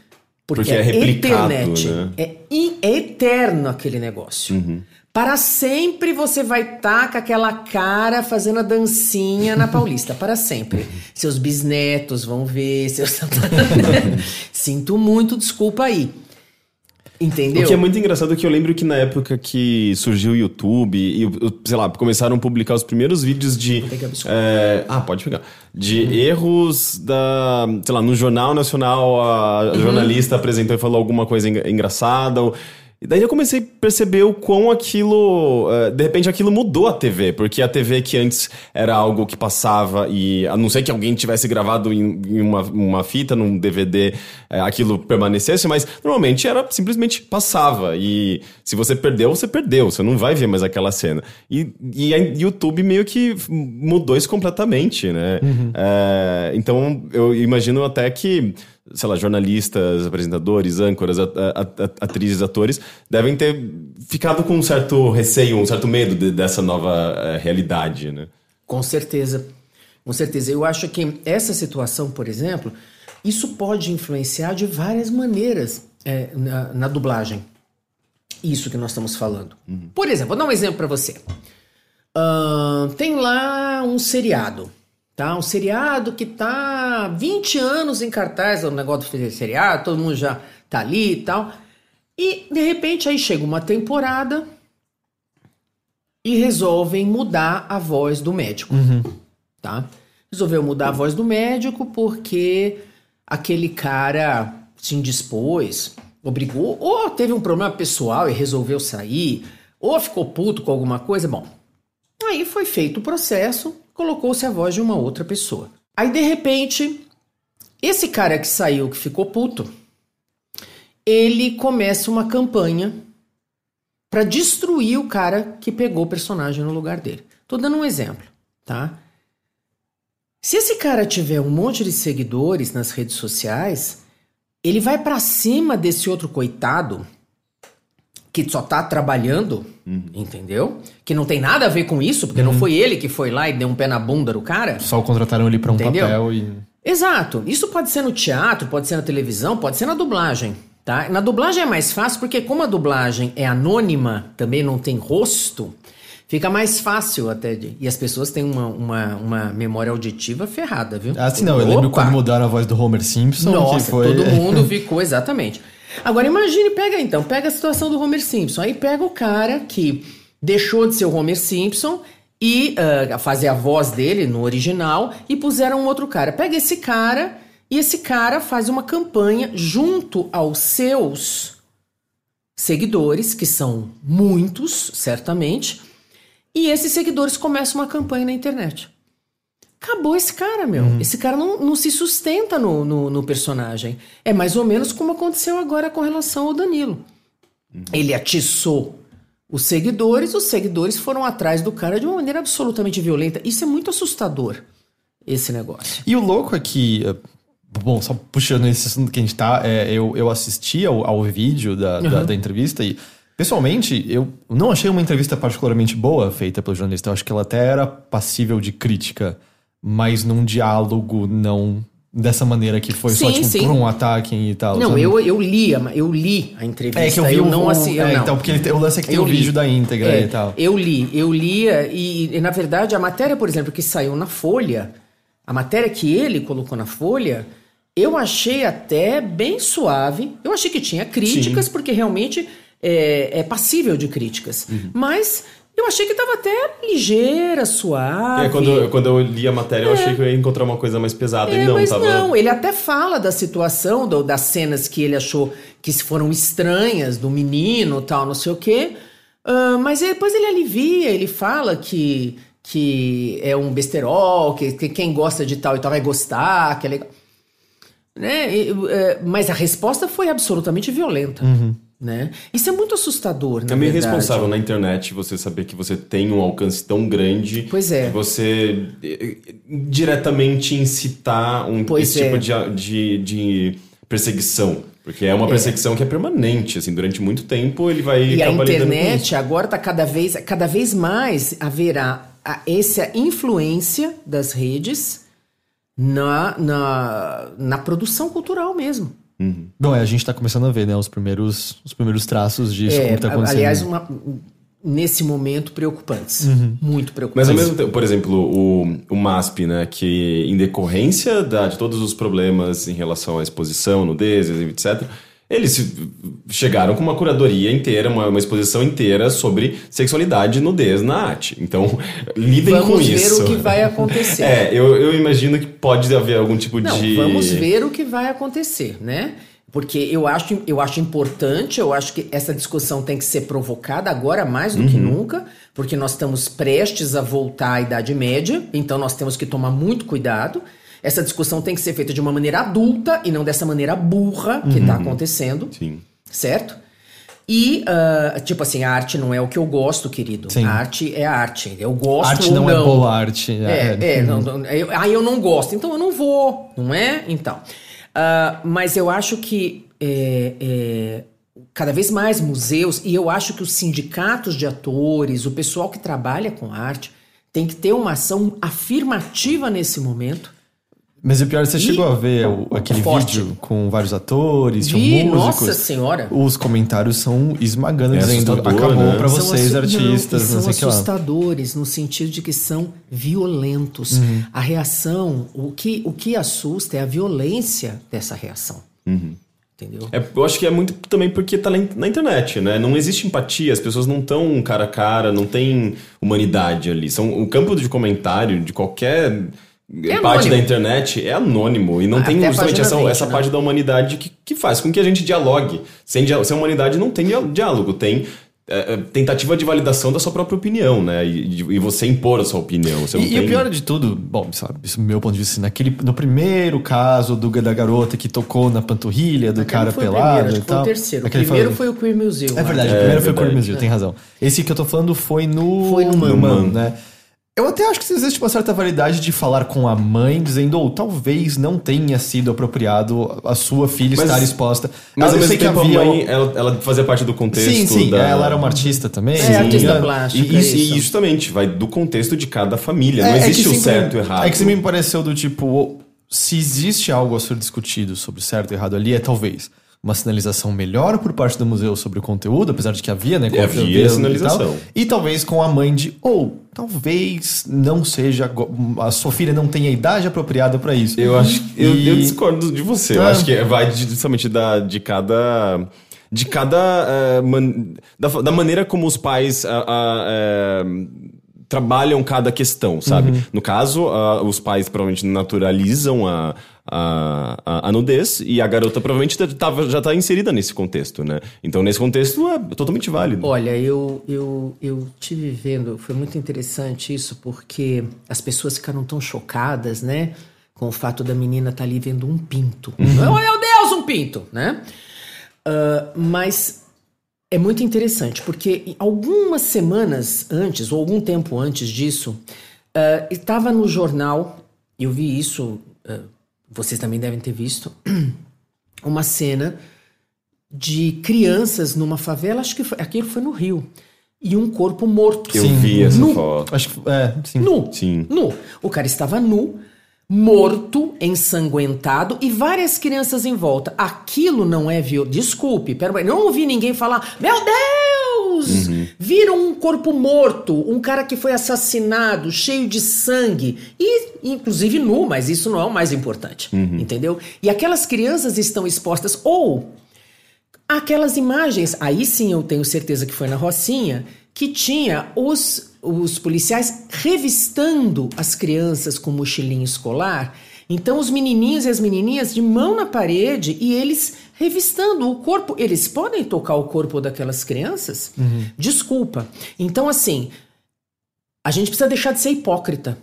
Porque, Porque é é, replicado, internet, né? é, é eterno aquele negócio. Uhum. Para sempre você vai estar com aquela cara fazendo a dancinha na Paulista. Para sempre. Seus bisnetos vão ver. Seus... Sinto muito, desculpa aí. Entendeu? O que é muito engraçado é que eu lembro que na época que surgiu o YouTube e, sei lá, começaram a publicar os primeiros vídeos de... é, ah, pode pegar. De erros da... Sei lá, no Jornal Nacional a Uhum. jornalista apresentou e falou alguma coisa engra- engraçada ou... E daí eu comecei a perceber o quão aquilo. eh, de repente aquilo mudou a TV, porque a TV que antes era algo que passava e, a não ser que alguém tivesse gravado em, em uma, uma fita, num DVD, eh, aquilo permanecesse, mas normalmente era simplesmente passava. E se você perdeu, você perdeu, você não vai ver mais aquela cena. E, e a YouTube meio que mudou isso completamente, né? Eh, então eu imagino até que sei lá, jornalistas, apresentadores, âncoras, atrizes, atores, devem ter ficado com um certo receio, um certo medo de- dessa nova eh, realidade, né? Com certeza. Com certeza. Eu acho que essa situação, por exemplo, isso pode influenciar de várias maneiras é, na, na dublagem. Isso que nós estamos falando. Por exemplo, vou dar um exemplo para você. Ahn, tem lá um seriado. Tá? Um seriado que tá há 20 anos em cartaz, é um negócio de seriado, todo mundo já tá ali e tal. E de repente aí chega uma temporada e resolvem mudar a voz do médico, tá? Resolveu mudar a voz do médico porque aquele cara se indispôs, obrigou, ou teve um problema pessoal e resolveu sair, ou ficou puto com alguma coisa, bom. Aí foi feito o processo, colocou-se a voz de uma outra pessoa. Aí de repente, esse cara que saiu, que ficou puto, ele começa uma campanha para destruir o cara que pegou o personagem no lugar dele. Tô dando um exemplo, tá? Se esse cara tiver um monte de seguidores nas redes sociais, ele vai para cima desse outro coitado que só tá trabalhando, entendeu? Que não tem nada a ver com isso, porque não foi ele que foi lá e deu um pé na bunda do cara. Só contrataram ele pra um Entendeu? papel e. Exato. Isso pode ser no teatro, pode ser na televisão, pode ser na dublagem. Tá? Na dublagem é mais fácil porque como a dublagem é anônima, também não tem rosto, fica mais fácil até de... E as pessoas têm uma, uma, uma memória auditiva ferrada, viu? Ah, sim, não. Eu lembro Opa! quando mudaram a voz do Homer Simpson. Nossa, foi... todo mundo ficou exatamente. Agora imagine, pega então, pega a situação do Homer Simpson. Aí pega o cara que deixou de ser o Homer Simpson e ah, fazer a voz dele no original e puseram um outro cara. Pega esse cara e esse cara faz uma campanha junto aos seus seguidores, que são muitos, certamente, e esses seguidores começam uma campanha na internet. Acabou esse cara, meu. Esse cara não, não se sustenta no, no, no personagem. É mais ou menos como aconteceu agora com relação ao Danilo. Ele atiçou os seguidores, os seguidores foram atrás do cara de uma maneira absolutamente violenta. Isso é muito assustador, esse negócio. E o louco é que. eh, Bom, só puxando esse assunto que a gente tá, é, eu, eu assisti ao, ao vídeo da, da, da entrevista e, pessoalmente, eu não achei uma entrevista particularmente boa feita pelo jornalista. Eu acho que ela até era passível de crítica, mas num diálogo não dessa maneira que foi só Sim, tipo sim. por um ataque e tal. Não, sabe? eu, eu li, eu li a entrevista. É que eu vi eu o, não o- assi- eu é, não. então, porque ele, o lance é que tem o vídeo da íntegra É, e tal. Eu li, eu lia e, e, na verdade a matéria, por exemplo, que saiu na Folha, a matéria que ele colocou na Folha, eu achei até bem suave. Eu achei que tinha críticas, porque realmente é, é passível de críticas. Uhum. Mas eu achei que estava até ligeira, suave. É, quando, eu- quando eu li a matéria, eu achei que eu ia encontrar uma coisa mais pesada. É, e não, mas tava. não, ele até fala da situação, do- das cenas que ele achou que foram estranhas, do menino tal, não sei o quê. Ah, mas depois ele alivia, ele fala que, que é um besterol, que, que quem gosta de tal e tal vai gostar, que é legal. Né? E, é, mas a resposta foi absolutamente violenta. Né? Isso é muito assustador, na É meio verdade. responsável na internet você saber que você tem um alcance tão grande. Pois é. Que você eh, diretamente incitar um, Pois esse é. tipo de, de, de perseguição. Porque é uma perseguição que é permanente, assim, durante muito tempo ele vai E a internet agora está cada vez, cada vez mais haverá a, essa influência das redes na, na, na produção cultural mesmo. Bom, é, a gente tá começando a ver, né, os primeiros, os primeiros traços disso, É, como tá acontecendo. aliás, uma- nesse momento preocupantes. Uhum. Muito Mas preocupantes. ao mesmo tempo, por exemplo, o, o MASP, né, que em decorrência da- de todos os problemas em relação à exposição, nudez, etc., eles chegaram com uma curadoria inteira, uma, uma exposição inteira sobre sexualidade e nudez na arte. Então, lidem com Vamos ver isso. o que vai acontecer. É, eu, eu imagino que pode haver algum tipo Não, de. vamos ver o que vai acontecer, né? Porque eu acho, eu acho importante, eu acho que essa discussão tem que ser provocada agora mais do que Uhum. nunca, porque nós estamos prestes a voltar à Idade Média, então nós temos que tomar muito cuidado. Essa discussão tem que ser feita de uma maneira adulta e não dessa maneira burra que está acontecendo, Uhum. Sim. certo? E, ah, tipo assim, a arte não é o que eu gosto, querido. Sim. A arte é a arte. Eu gosto Arte ou não, não. é boa arte. É, é, não, não, eu, aí eu não gosto, então eu não vou, não é? Então. Ah, mas eu acho que é, é, cada vez mais museus, e eu acho que os sindicatos de atores, o pessoal que trabalha com arte, tem que ter uma ação afirmativa nesse momento. Mas o pior, você E- chegou a ver o- aquele Forte. vídeo com vários atores, Vi, músicos. nossa senhora. Os comentários são esmagando, É dizendo acabou né? pra vocês, assu- artistas, não, não, sei são que lá. assustadores no sentido de que são violentos. Uhum. A reação, o que, o que assusta é a violência dessa reação. Uhum. Entendeu? É, eu acho que é muito também porque tá na internet, né? Não existe empatia, as pessoas não estão cara a cara, não tem humanidade ali. São, o campo de comentário de qualquer É parte anônimo. da internet é anônimo. E não Ah, tem justamente essa, 20, essa né? parte da humanidade que, que faz com que a gente dialogue. Sem, dia- sem humanidade não tem diálogo, tem é, é, tentativa de validação da sua própria opinião, né? E, e você impor a sua opinião. E, e tem... o pior de tudo, bom, sabe, isso é meu ponto de vista, naquele, no primeiro caso do, da garota que tocou na panturrilha do Aquele cara o pelado primeiro, acho e que foi o tal. terceiro. O Aquele primeiro foi o Queer Museum. É verdade, acho. o primeiro foi o. Queer Museum, tem razão. Esse que eu tô falando foi no... Foi no Man. Man, né? Eu até acho que existe uma certa validade de falar com a mãe, dizendo, ou talvez não tenha sido apropriado a sua filha Mas- estar exposta. Mas Eu sei que tempo havia- a mãe, ela, ela fazia parte do contexto Sim, sim, da... ela era uma artista também. É, não me artista plástica. E, isso, isso. e justamente, vai do contexto de cada família. não É, é existe que o sempre- certo e errado. É que sempre me pareceu do tipo, se existe algo a ser discutido sobre certo e errado ali, é talvez uma sinalização melhor por parte do museu sobre o conteúdo, apesar de que havia, né? É, havia e sinalização. tal, E, talvez com a mãe de, ou talvez não seja, a sua filha não tenha a idade apropriada para isso. Eu acho que eu, E- eu discordo de você. Eu Ah. acho que vai justamente da, de cada. De cada. eh, man- da, da maneira como os pais. ah, eh, trabalham cada questão, sabe? Uhum. No caso, ah, os pais provavelmente naturalizam a, a, a, a nudez e a garota provavelmente tava, já tá inserida nesse contexto, né? Então, nesse contexto, é totalmente válido. Olha, eu, eu, eu tive vendo, foi muito interessante isso, porque as pessoas ficaram tão chocadas, né? Com o fato da menina estar ali vendo um pinto. Oh, meu Deus, um pinto, né? Ah, mas é muito interessante, porque algumas semanas antes, ou algum tempo antes disso, ah, estava no jornal, eu vi isso, ah, vocês também devem ter visto, uma cena de crianças numa favela, acho que foi, aquilo foi no Rio, e um corpo morto. Eu vi essa Nu. foto. Acho que, é, sim. Nu. Sim. Nu. O cara estava nu, morto, ensanguentado e várias crianças em volta. Aquilo não é viol... Desculpe, pera, não ouvi ninguém falar: Meu Deus! Viram um corpo morto, um cara que foi assassinado, cheio de sangue e, inclusive, nu, mas isso não é o mais importante, entendeu? E aquelas crianças estão expostas ou Aquelas imagens, aí sim eu tenho certeza que foi na Rocinha, que tinha os, os policiais revistando as crianças com mochilinho escolar. Então os menininhos e as menininhas de mão na parede e eles revistando o corpo. Eles podem tocar o corpo daquelas crianças? Desculpa. Então, assim, a gente precisa deixar de ser hipócrita.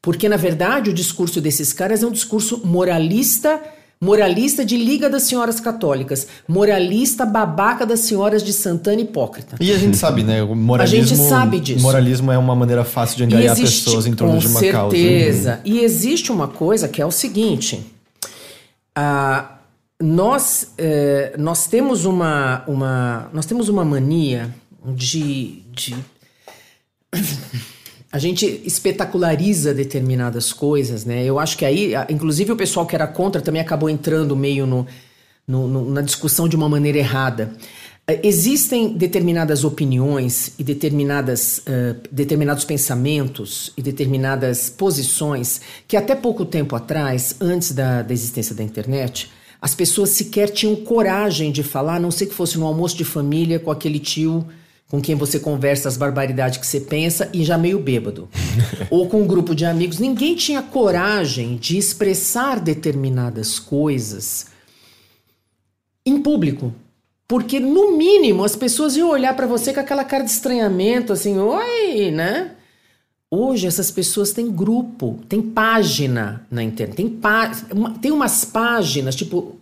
Porque, na verdade, o discurso desses caras é um discurso moralista Moralista de Liga das Senhoras Católicas. Moralista babaca das senhoras de Santana hipócrita. E a gente sabe, né? O moralismo, A gente sabe disso. Moralismo é uma maneira fácil de angariar pessoas em torno com de uma causa. certeza. E existe uma coisa que é o seguinte: ah, nós, eh, nós temos uma, uma nós temos uma mania de, de a gente espetaculariza determinadas coisas, né? Eu acho que aí, inclusive o pessoal que era contra também acabou entrando meio no, no- no- na discussão de uma maneira errada. Eh, Existem determinadas opiniões e determinadas, eh, determinados pensamentos e determinadas posições que até pouco tempo atrás, antes da, da existência da internet, as pessoas sequer tinham coragem de falar, a não ser que fosse no almoço de família com aquele tio com quem você conversa as barbaridades que você pensa e já meio bêbado. Ou com um grupo de amigos. Ninguém tinha coragem de expressar determinadas coisas em público. Porque, no mínimo, as pessoas iam olhar pra você com aquela cara de estranhamento, assim, oi, né? Hoje essas pessoas têm grupo, tem página na internet, tem, pá- tem umas páginas, tipo.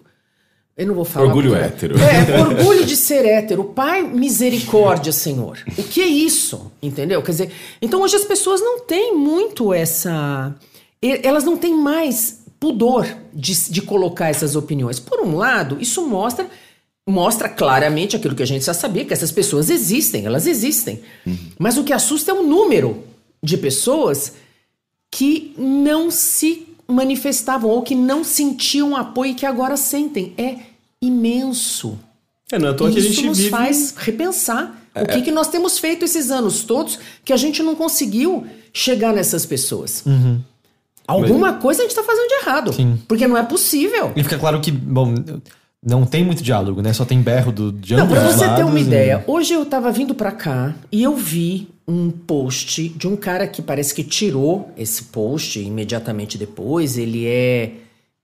Eu não vou falar. Orgulho porque- hétero. É, orgulho de ser hétero. Pai, misericórdia, Senhor. O que é isso? Entendeu? Quer dizer, então hoje as pessoas não têm muito essa. Elas não têm mais pudor de, de colocar essas opiniões. Por um lado, isso mostra. Mostra claramente aquilo que a gente já sabia, que essas pessoas existem, elas existem. Mas o que assusta é o número de pessoas que não se manifestavam ou que não sentiam apoio e que agora sentem. É imenso. É, não é à toa que a Isso gente nos vive... É, faz repensar o que, que nós temos feito esses anos todos que a gente não conseguiu chegar nessas pessoas. Uhum. Alguma coisa a gente está fazendo de errado. Sim. Porque não é possível. E fica claro que, bom, não tem muito diálogo, né? Só tem berro do, de Não, pra você ter lados uma e- ideia, hoje eu tava vindo pra cá e eu vi um post de um cara que parece que tirou esse post imediatamente depois. Ele é.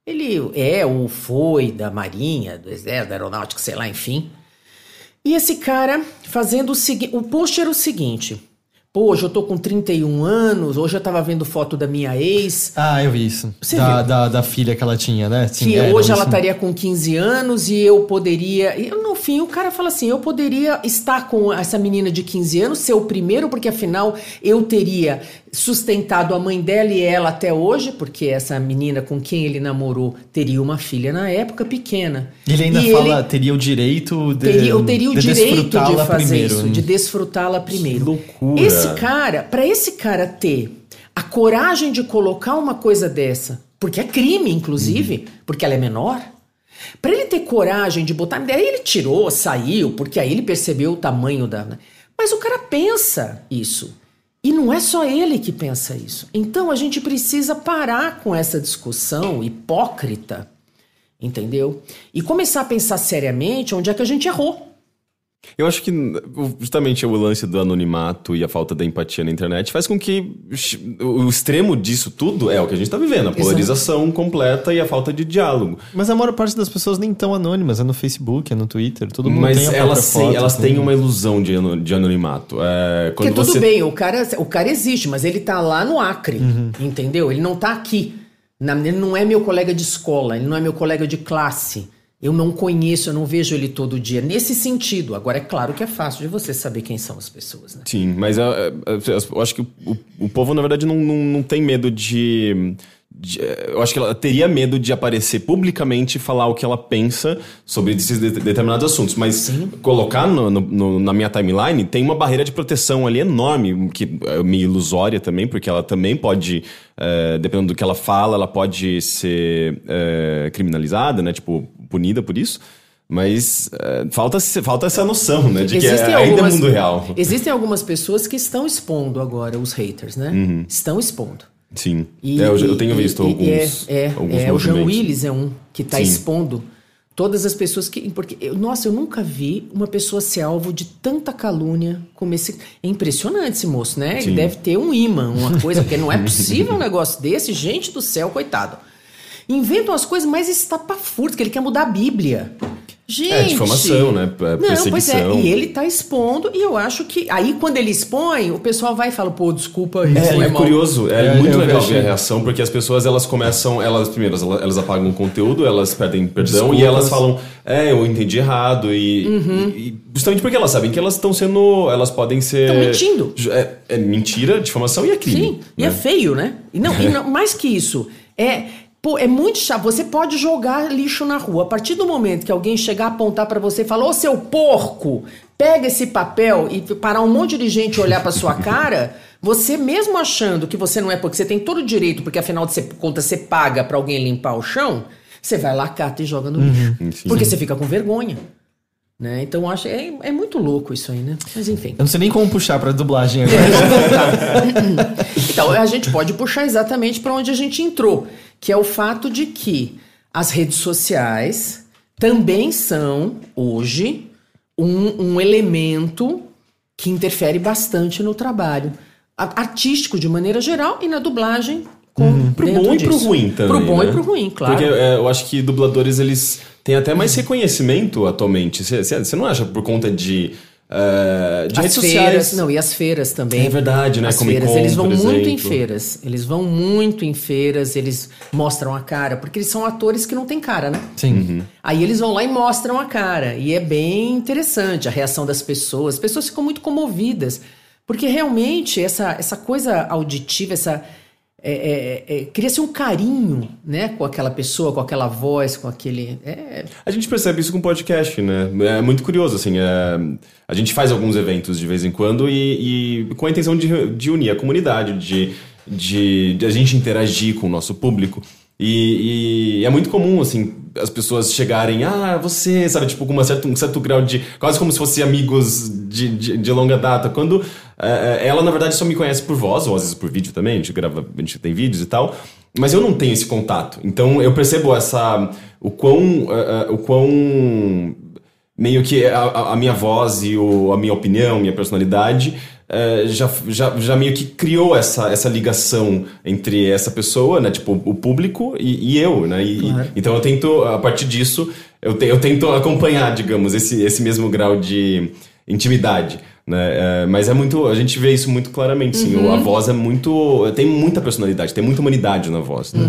Ele é ou foi da Marinha, do Exército, da Aeronáutica, sei lá, enfim. E esse cara fazendo o seguinte. O post era o seguinte. Pô, hoje eu tô com 31 anos, hoje eu tava vendo foto da minha ex. Ah, eu vi isso. Você da, viu? da, da filha que ela tinha, né? Sim, que é, hoje ela estaria com 15 anos e eu poderia. E no fim, o cara fala assim: eu poderia estar com essa menina de 15 anos, ser o primeiro, porque afinal eu teria sustentado a mãe dela e ela até hoje, porque essa menina com quem ele namorou teria uma filha na época pequena. Ele ainda E fala, ele teria o direito de. teria, eu teria o de direito de fazer primeiro. isso, de desfrutá-la primeiro. loucura. Esse cara, para esse cara ter a coragem de colocar uma coisa dessa, porque é crime, inclusive, porque ela é menor. Pra ele ter coragem de botar. Daí ele tirou, saiu, porque aí ele percebeu o tamanho da. né? Mas o cara pensa isso. E não é só ele que pensa isso. Então a gente precisa parar com essa discussão hipócrita, entendeu? E começar a pensar seriamente onde é que a gente errou. Eu acho que justamente o lance do anonimato e a falta da empatia na internet faz com que o extremo disso tudo é o que a gente tá vivendo, a polarização completa e a falta de diálogo. Mas a maior parte das pessoas nem tão anônimas, é no Facebook, é no Twitter, todo mundo Mas tem a própria elas, têm, foto, elas têm uma ilusão de, de anonimato. É, Porque quando tudo você... bem, o cara, o cara existe, mas ele tá lá no Acre, Uhum. entendeu? Ele não tá aqui. Ele não é meu colega de escola, ele não é meu colega de classe. Eu não conheço, eu não vejo ele todo dia. Nesse sentido. Agora, é claro que é fácil de você saber quem são as pessoas, né? Sim, mas é, é, é, eu acho que o, o povo, na verdade, não, não, não tem medo de, de- é, Eu acho que ela teria medo de aparecer publicamente e falar o que ela pensa sobre esses de- determinados assuntos. Mas colocar no- no- na minha timeline tem uma barreira de proteção ali enorme, que é meio ilusória também, porque ela também pode, é, dependendo do que ela fala, ela pode ser é, criminalizada, né? Tipo, punida por isso. Mas é, falta, falta essa noção, né? De que é, ainda é mundo real. Existem algumas pessoas que estão expondo agora os haters, né? Uhum. Estão expondo. Sim. E- É, eu, eu tenho e- visto e- alguns. É, é, alguns é o Jean. Willis é um que está expondo todas as pessoas que. Porque, eu- nossa, eu nunca vi uma pessoa ser alvo de tanta calúnia como esse. É impressionante esse moço, né? Ele Sim. deve ter um imã, uma coisa, porque não é possível um negócio desse. Gente do céu, coitado. Inventam as coisas mais estapafúrdias, que ele quer mudar a Bíblia. Gente. É, difamação, né? É, Não, pois é. perseguição. E ele tá expondo, e eu acho que. Aí, quando ele expõe, o pessoal vai e fala, pô, desculpa. É, foi é mal. curioso, é, É, muito legal ver a reação, porque as pessoas elas começam, elas primeiro elas, elas apagam o conteúdo, elas pedem perdão Desculpas. e elas falam, é, eu entendi errado e, Uhum. e- e justamente porque elas sabem que elas estão sendo, elas podem ser Tão mentindo. É, é mentira, difamação e é crime. Sim, e né? é feio, né? E não, e não- mais que isso, é. Pô, é muito chato. Você pode jogar lixo na rua. A partir do momento que alguém chegar a apontar pra você e falar, ô seu porco, pega esse papel e parar um monte de gente olhar pra sua cara, você mesmo achando que você não é porque você tem todo o direito, porque afinal de contas você paga pra alguém limpar o chão, você vai lá, cata e joga no lixo. Enfim. Porque você fica com vergonha. Né? Então acho é, é muito louco isso aí, né? Mas enfim. Eu não sei nem como puxar pra dublagem agora. Então, a gente pode puxar exatamente para onde a gente entrou, que é o fato de que as redes sociais também são, hoje, um, um elemento que interfere bastante no trabalho artístico de maneira geral e na dublagem. Com, Pro dentro bom e pro disso. ruim também. Pro bom né? e pro ruim, claro. Porque é, eu acho que dubladores, eles têm até mais reconhecimento atualmente. Você não acha por conta de, eh, de as redes feiras, sociais? não, e as feiras também. É verdade, né? As Comic feiras, eles vão muito em feiras. Eles vão muito em feiras, eles mostram a cara, porque eles são atores que não têm cara, né? Sim. Uhum. Aí eles vão lá e mostram a cara. E é bem interessante a reação das pessoas. As pessoas ficam muito comovidas. Porque realmente essa, essa coisa auditiva, essa. É, é, é, Cria-se um carinho, né? Com aquela pessoa, com aquela voz, com aquele. É, A gente percebe isso com podcast, né? É muito curioso, assim. é, a gente faz alguns eventos de vez em quando e, e com a intenção de, de unir a comunidade, de, de, de a gente interagir com o nosso público. E, e é muito comum, assim, as pessoas chegarem, ah, você, sabe, tipo, com uma um certo grau de. quase como se fossem amigos de, de, de longa data. Quando ela, na verdade, só me conhece por voz, ou às vezes por vídeo também, a gente grava, a gente tem vídeos e tal. Mas eu não tenho esse contato. Então eu percebo essa. o quão. é, é, o quão meio que a, a- minha voz e o, a minha opinião, minha personalidade, eh, já, já, já meio que criou essa, essa ligação entre essa pessoa, né? Tipo, o público e, e eu, né? E- Claro. Então eu tento, a partir disso, eu, te- eu tento acompanhar, digamos, esse, esse mesmo grau de intimidade. Né? Eh, mas é muito. A gente vê isso muito claramente, sim. A voz é muito. Tem muita personalidade, tem muita humanidade na voz. Né?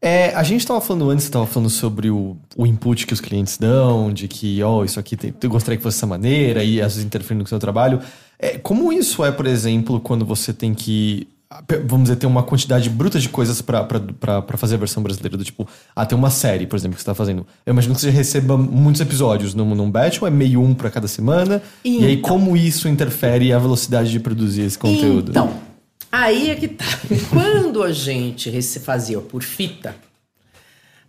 É, a gente tava falando antes, tava falando sobre o, o input que os clientes dão, de que, ó, isso aqui tem, eu gostaria que fosse dessa maneira, e às vezes interferindo no seu trabalho. É, como isso é, por exemplo, quando você tem que, vamos dizer, ter uma quantidade bruta de coisas pra fazer a versão brasileira? Do tipo, ah, tem uma série, por exemplo, que você tá fazendo. Eu imagino que você receba muitos episódios num, num batch, ou é meio um pra cada semana? E aí, Então. como isso interfere a velocidade de produzir esse conteúdo? Então, aí é que tá. Quando a gente fazia por fita,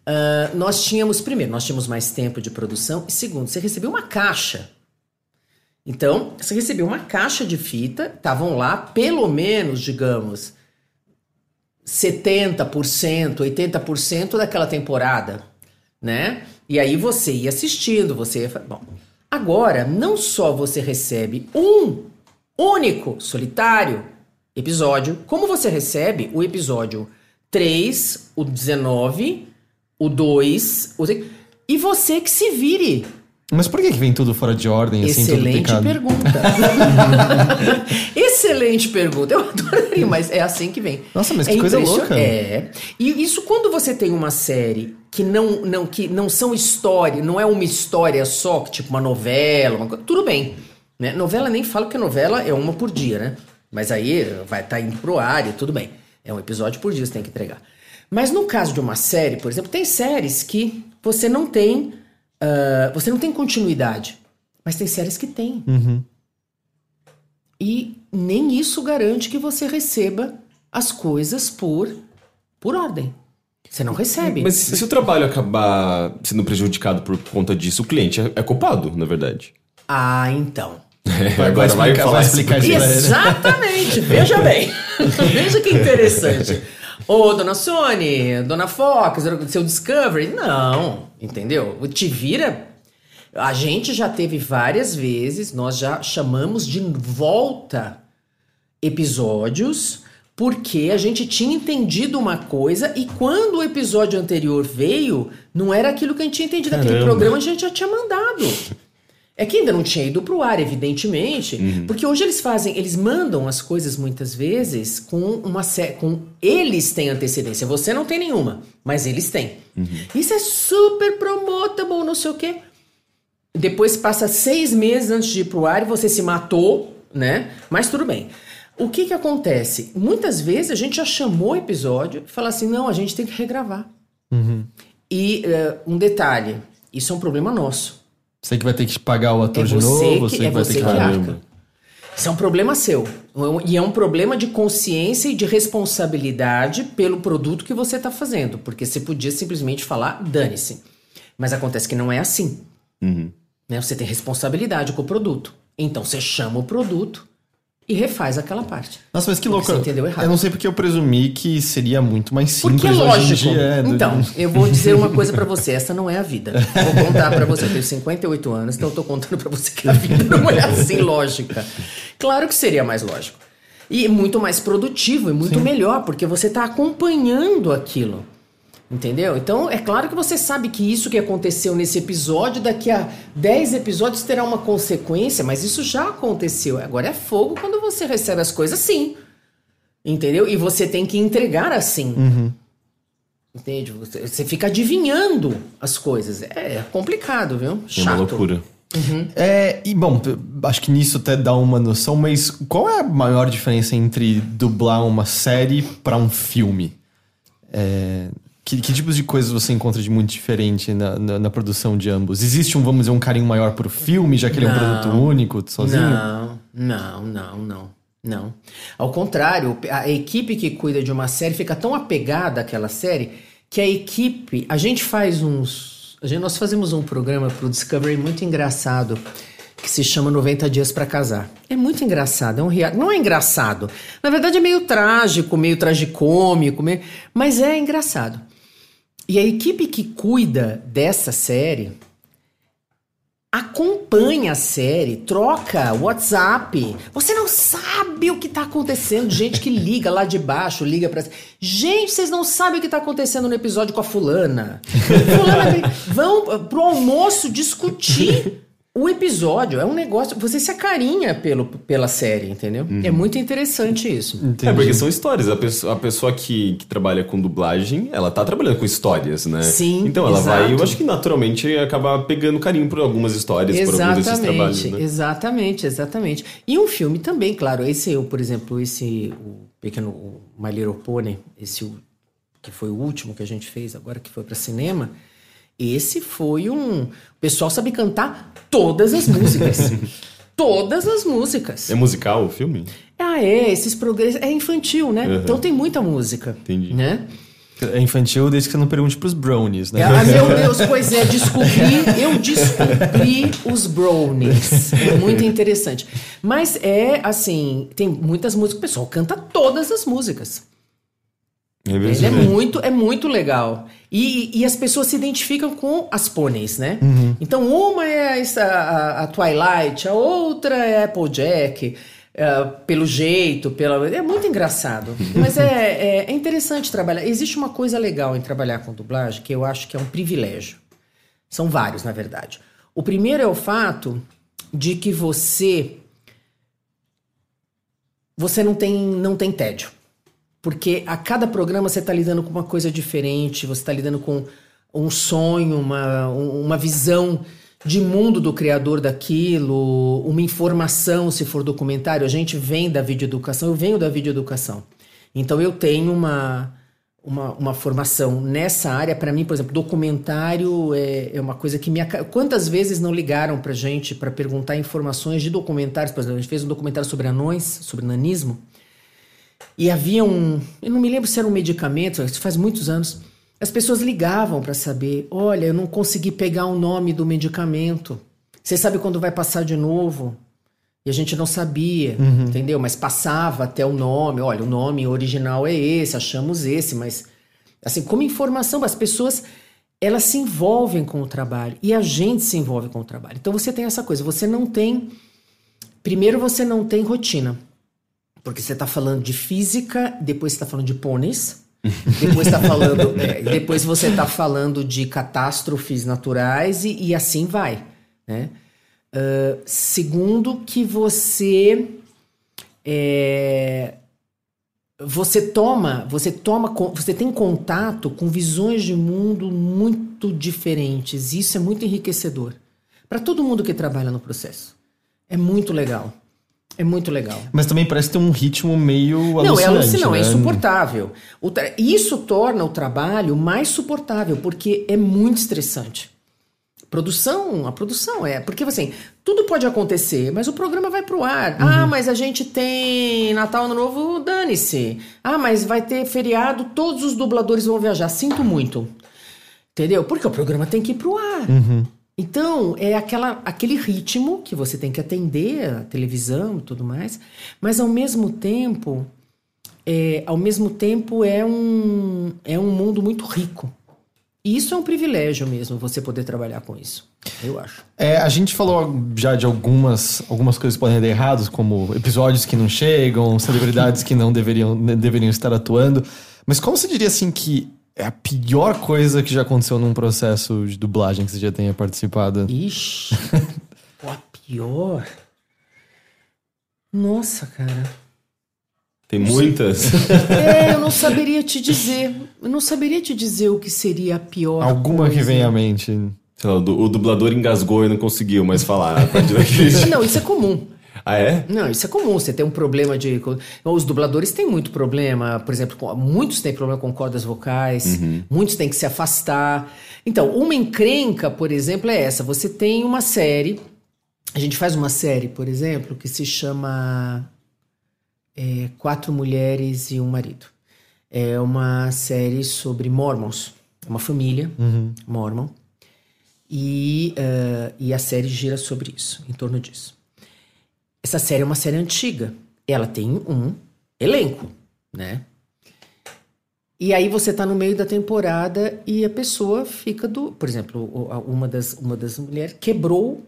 ah, nós tínhamos, primeiro, nós tínhamos mais tempo de produção, e segundo, você recebia uma caixa. Então, você recebia uma caixa de fita, estavam lá pelo menos, digamos, 70%, 80% daquela temporada, né? E aí você ia assistindo, você ia... Bom, agora, não só você recebe um único, solitário episódio, como você recebe o episódio 3, o 19, o 2, o... E você que se vire. Mas por que, que vem tudo fora de ordem, assim, Excelente pergunta. Excelente pergunta. Eu adoraria, mas é assim que vem. Nossa, mas É que coisa louca. É. E isso quando você tem uma série que não, não, que não são história, não é uma história só, tipo uma novela, uma coisa, tudo bem. Né? Novela nem falo que novela é uma por dia, né? Mas aí vai estar indo pro ar e tudo bem. É um episódio por dia, você tem que entregar. Mas no caso de uma série, por exemplo, tem séries que você não tem. Ah, você não tem continuidade. Mas tem séries que tem. Uhum. E nem isso garante que você receba as coisas por, por ordem. Você não recebe. Mas se o trabalho acabar sendo prejudicado por conta disso, o cliente é, é culpado, na verdade. Ah, então. Agora vai, explicar- falar vai isso. explicar isso ele. Exatamente, veja bem. veja que interessante. Ô, dona Sony, dona Fox, seu Discovery. Não, entendeu? O Te vira. A gente já teve várias vezes, nós já chamamos de volta episódios Porque a gente tinha entendido uma coisa e quando o episódio anterior veio, não era aquilo que a gente tinha entendido. Aquele Caramba. programa a gente já tinha mandado. É que ainda não tinha ido pro ar, evidentemente, porque hoje eles fazem, eles mandam as coisas muitas vezes com uma sé- com eles têm antecedência, você não tem nenhuma, mas eles têm. Isso é super promotable, não sei o quê. Depois passa seis meses antes de ir pro ar e você se matou, né? Mas tudo bem. O que que acontece? Muitas vezes a gente já chamou o episódio e fala assim, não, a gente tem que regravar. E eh, um detalhe, isso é um problema nosso. Você que vai ter que pagar o ator É de novo, que- você que é vai você ter que que pagar. arca. Isso é um problema seu. E é um problema de consciência e de responsabilidade pelo produto que você está fazendo. Porque você podia simplesmente falar, dane-se. Mas acontece que não é assim. Né? Você tem responsabilidade com o produto. Então você chama o produto e refaz aquela parte. Nossa, mas que louco. você entendeu errado. Eu não sei porque eu presumi que seria muito mais simples Porque é lógico. é, do- Então, eu vou dizer uma coisa pra você, essa não é a vida. Vou contar pra você, eu tenho 58 anos, então eu tô contando pra você que a vida não é assim lógica. Claro que seria mais lógico. E muito mais produtivo e muito melhor, porque você tá acompanhando aquilo. Entendeu? Então, é claro que você sabe que isso que aconteceu nesse episódio, daqui a 10 episódios terá uma consequência, mas isso já aconteceu. Agora é fogo quando você recebe as coisas assim. Entendeu? E você tem que entregar assim. Entende? Você, fica adivinhando as coisas. É complicado, viu? É Chato. uma loucura. É, e bom, acho que nisso até dá uma noção, mas qual é a maior diferença entre dublar uma série pra um filme? É, que, que tipos de coisas você encontra de muito diferente na, na, na produção de ambos? Existe um, vamos dizer, um carinho maior pro filme, já que ele é um Não. produto único, sozinho? Não, não, não, não. Não. Ao contrário, a equipe que cuida de uma série fica tão apegada àquela série que a equipe. A gente faz uns. A gente, nós fazemos um programa pro Discovery muito engraçado que se chama 90 Dias pra Casar. É muito engraçado, é um rea- Não é engraçado. Na verdade é meio trágico, meio tragicômico, meio... mas é engraçado. E a equipe que cuida dessa série acompanha a série, troca WhatsApp. Você não sabe o que tá acontecendo. Gente que liga lá de baixo, liga pra. Gente, vocês não sabem o que tá acontecendo no episódio com a fulana. fulana vão pro almoço discutir o episódio. É um negócio. Você se acarinha pelo, pela série, entendeu? É muito interessante isso. É, porque são histórias. A pessoa, a pessoa que, que trabalha com dublagem, ela tá trabalhando com histórias, né? Sim, Então ela vai, eu exato. acho que naturalmente acaba pegando carinho por algumas histórias, por alguns desses trabalhos, Exatamente, né? exatamente, exatamente. E um filme também, claro. Esse, eu, por exemplo, esse o pequeno o My Little Pony, esse o- que foi o último que a gente fez agora que foi para cinema. Esse foi um. O pessoal sabe cantar todas as músicas. todas as músicas. É musical o filme? Ah, é, esses programas. É infantil, né? Então tem muita música. Entendi. Né? É infantil desde que você não pergunte pros brownies, né? Ah, meu Deus, pois é, descobri, eu descobri os brownies. É muito interessante. Mas é assim, tem muitas músicas, o pessoal canta todas as músicas. É Ele é muito, é muito legal. E, e as pessoas se identificam com as pôneis, né? Então, uma é essa, a, a Twilight, a outra é a Applejack, é, pelo jeito, pela. É muito engraçado. Mas é, é, é interessante trabalhar. Existe uma coisa legal em trabalhar com dublagem que eu acho que é um privilégio. São vários, na verdade. O primeiro é o fato de que você. Você não tem, não tem tédio. Porque a cada programa você está lidando com uma coisa diferente, você está lidando com um sonho, uma, um- uma visão de mundo do criador daquilo, uma informação, se for documentário. A gente vem da videoeducação, eu venho da videoeducação. Então eu tenho uma, uma, uma formação nessa área. Para mim, por exemplo, documentário é, é uma coisa que me. Quantas vezes não ligaram para gente para perguntar informações de documentários? Por exemplo, a gente fez um documentário sobre anões, sobre nanismo. E havia um. Eu não me lembro se era um medicamento, isso faz muitos anos. As pessoas ligavam para saber: olha, eu não consegui pegar o nome do medicamento. Você sabe quando vai passar de novo? E a gente não sabia, entendeu? Mas passava até o nome. Olha, o nome original é esse, achamos esse, mas. Assim, como informação, as pessoas elas se envolvem com o trabalho e a gente se envolve com o trabalho. Então você tem essa coisa, você não tem. Primeiro, você não tem rotina. Porque você está falando de física, depois você está falando de pôneis, depois tá falando, é, depois você está falando de catástrofes naturais e, e assim vai, né? Uh, segundo que você é, você toma, você toma, você tem contato com visões de mundo muito diferentes. Isso é muito enriquecedor para todo mundo que trabalha no processo. É muito legal. É muito legal. Mas também parece ter um ritmo meio alucinante. Não, é alucinante, não, é né? é insuportável. Isso torna o trabalho mais suportável, porque é muito estressante. Produção, a produção é. Porque assim, tudo pode acontecer, mas o programa vai pro ar. Uhum. Ah, mas a gente tem Natal Ano Novo, dane-se. Ah, mas vai ter feriado, todos os dubladores vão viajar. Sinto muito. Entendeu? Porque o programa tem que ir pro ar. Uhum. Então, é aquela, aquele ritmo que você tem que atender a televisão e tudo mais, mas ao mesmo tempo, é, ao mesmo tempo é um, é um mundo muito rico. E isso é um privilégio mesmo, você poder trabalhar com isso, eu acho. É, a gente falou já de algumas, algumas coisas que podem dar errados, como episódios que não chegam, celebridades que não deveriam, deveriam estar atuando. Mas como você diria assim que é a pior coisa que já aconteceu num processo de dublagem que você já tenha participado? Ixi, a pior? Nossa, cara. Tem muitas? É, eu não saberia te dizer. Eu não saberia te dizer o que seria a pior. Alguma coisa. que vem à mente. Sei lá, o dublador engasgou e não conseguiu mais falar a partir daquele... Não, isso é comum. Ah, é? Não, isso é comum. Você tem um problema de. Os dubladores têm muito problema. Por exemplo, muitos têm problema com cordas vocais, uhum. muitos têm que se afastar. Então, uma encrenca, por exemplo, é essa. Você tem uma série. A gente faz uma série, por exemplo, que se chama é, Quatro Mulheres e um Marido. É uma série sobre mormons. É uma família uhum. mormon. E, uh, e a série gira sobre isso, em torno disso. Essa série é uma série antiga. Ela tem um elenco, né? E aí você tá no meio da temporada e a pessoa fica do. Por exemplo, uma das, uma das mulheres quebrou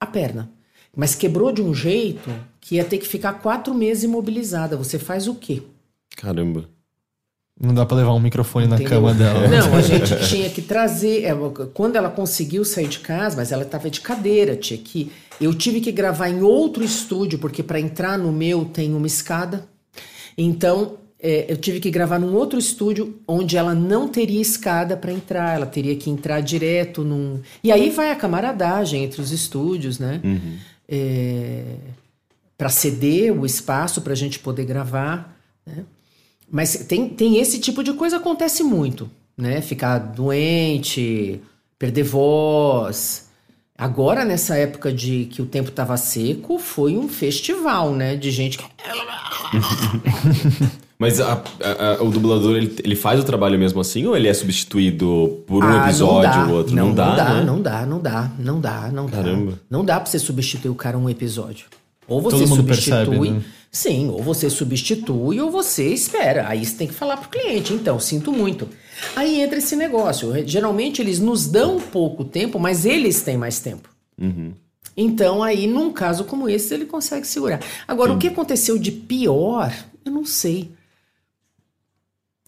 a perna. Mas quebrou de um jeito que ia ter que ficar quatro meses imobilizada. Você faz o quê? Caramba. Não dá para levar um microfone Entendeu? na cama dela. Não, a gente tinha que trazer. É, quando ela conseguiu sair de casa, mas ela estava de cadeira, tinha que. Eu tive que gravar em outro estúdio, porque para entrar no meu tem uma escada. Então, é, eu tive que gravar num outro estúdio onde ela não teria escada para entrar, ela teria que entrar direto num. E aí vai a camaradagem entre os estúdios, né? Uhum. É, para ceder o espaço para a gente poder gravar. Né? Mas tem, tem esse tipo de coisa acontece muito, né? Ficar doente, perder voz. Agora, nessa época de que o tempo estava seco, foi um festival, né? De gente que. Mas a, a, a, o dublador, ele, ele faz o trabalho mesmo assim ou ele é substituído por um ah, episódio ou outro? Não, não dá, não dá, né? não dá, não dá, não dá, não Caramba. dá. Não dá pra você substituir o cara um episódio. Ou você Todo substitui. Percebe, né? Sim, ou você substitui ou você espera. Aí você tem que falar pro cliente. Então, sinto muito. Aí entra esse negócio. Geralmente eles nos dão pouco tempo, mas eles têm mais tempo. Uhum. Então, aí, num caso como esse, ele consegue segurar. Agora, Sim. o que aconteceu de pior, eu não sei.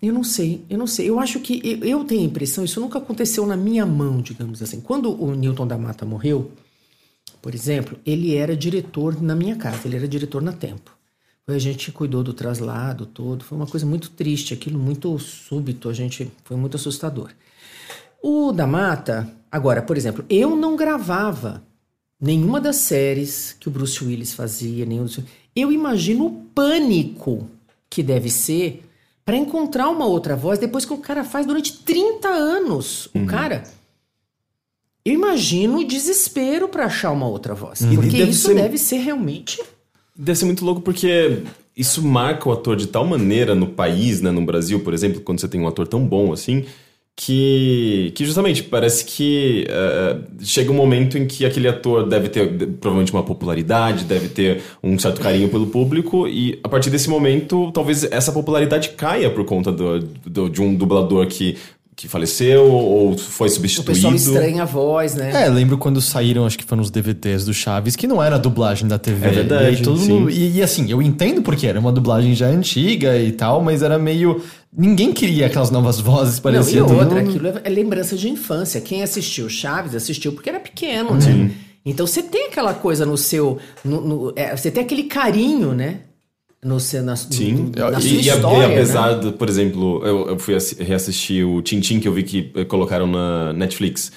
Eu não sei, eu não sei. Eu acho que eu, eu tenho a impressão, isso nunca aconteceu na minha mão, digamos assim. Quando o Newton da Mata morreu, por exemplo, ele era diretor na minha casa, ele era diretor na Tempo. A gente cuidou do traslado todo, foi uma coisa muito triste, aquilo muito súbito, a gente foi muito assustador. O da Mata, agora, por exemplo, eu não gravava nenhuma das séries que o Bruce Willis fazia, nenhum dos... Eu imagino o pânico que deve ser para encontrar uma outra voz depois que o cara faz durante 30 anos. O uhum. cara eu imagino o desespero para achar uma outra voz. Uhum. Porque deve isso ser... deve ser realmente. Deve ser muito louco porque isso marca o ator de tal maneira no país, né? No Brasil, por exemplo, quando você tem um ator tão bom assim, que, que justamente parece que uh, chega um momento em que aquele ator deve ter provavelmente uma popularidade, deve ter um certo carinho pelo público, e a partir desse momento, talvez essa popularidade caia por conta do, do de um dublador que que faleceu ou foi O substituído. pessoal estranha a voz, né? É, lembro quando saíram, acho que foram os DVDs do Chaves, que não era a dublagem da TV. É verdade, E, aí todo sim. mundo- e, e assim, eu entendo porque era uma dublagem já antiga e tal, mas era meio. Ninguém queria aquelas novas vozes, Não, parecia. e todo outra, mundo- aquilo é é lembrança de infância. Quem assistiu Chaves assistiu porque era pequeno, né? Então você tem aquela coisa no seu. no- no- é, você tem aquele carinho, né? No seu, na, Sim, no- na e, sua e história. e apesar, né? do, por exemplo, eu, eu fui assi- reassistir o Tintin que eu vi que eh, colocaram na Netflix.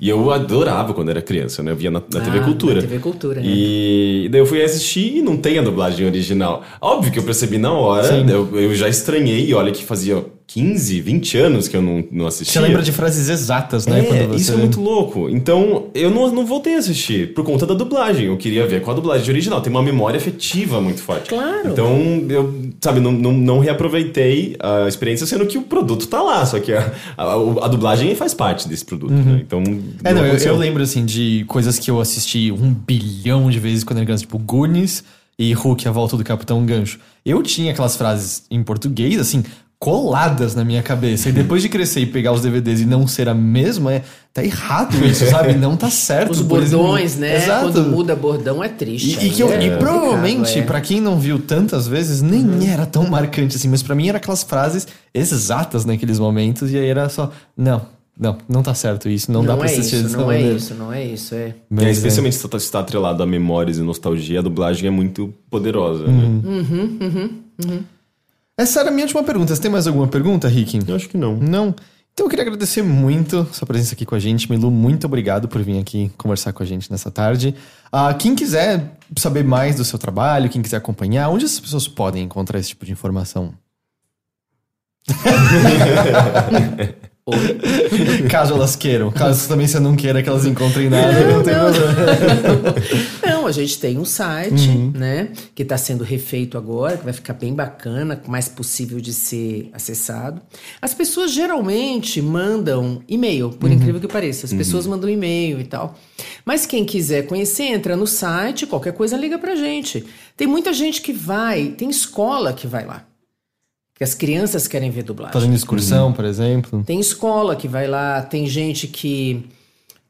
E eu adorava quando era criança, né? Eu via na, na TV Hum. Ah, Cultura. na TV Cultura, é. E daí eu fui assistir e não tem a dublagem original. Óbvio que eu percebi na hora, Sim. eu, eu já estranhei, e olha que fazia 15, 20 anos que eu não, não assistia. Você lembra de frases exatas, né? É, você isso é muito louco. Então, eu não, não voltei a assistir por conta da dublagem. Eu queria ver com a dublagem original. Tem uma memória afetiva muito forte. Claro. Então, eu, sabe, não, não, não reaproveitei a experiência, sendo que o produto tá lá. Só que a, a, a dublagem faz parte desse produto, né? Então, É, não, eu, eu lembro, assim, de coisas que eu assisti um bilhão de vezes quando era criança, tipo Goonies e Hulk, a volta do Capitão Gancho. Eu tinha aquelas frases em português, assim, coladas na minha cabeça. E depois de crescer e pegar os DVDs e não ser a mesma, é, tá errado isso, sabe? Não tá certo. Os bordões, né? Exato. Quando muda bordão é triste. E, e que eu- e é provavelmente, complicado, é. pra quem não viu tantas vezes, nem era tão marcante assim, mas pra mim era aquelas frases exatas naqueles momentos, e aí era só, não, não, não tá certo isso, não, Não, dá pra é assistir isso, dessa não é maneira. isso, não é isso, é. Mas, É, é. especialmente se está, tá atrelado a memórias e nostalgia, a dublagem é muito poderosa, né? Essa era a minha última pergunta. Você tem mais alguma pergunta, Rick? Eu acho que não. Não? Então eu queria agradecer muito sua presença aqui com a gente. Milu, muito obrigado por vir aqui conversar com a gente nessa tarde. Ah, quem quiser saber mais do seu trabalho, quem quiser acompanhar, onde as pessoas podem encontrar esse tipo de informação? Caso elas queiram. Caso também você não queira que elas encontrem nada, não, tem problema. Não, a gente tem um site, Uhum. né? Que está sendo refeito agora, que vai ficar bem bacana, mais possível de ser acessado. As pessoas geralmente mandam e-mail, por Uhum. incrível que pareça. As pessoas mandam e-mail e tal. Mas quem quiser conhecer, entra no site, qualquer coisa liga pra gente. Tem muita gente que vai, tem escola que vai lá. Que as crianças querem ver dublagem. Fazendo excursão, por exemplo. Tem escola que vai lá, tem gente que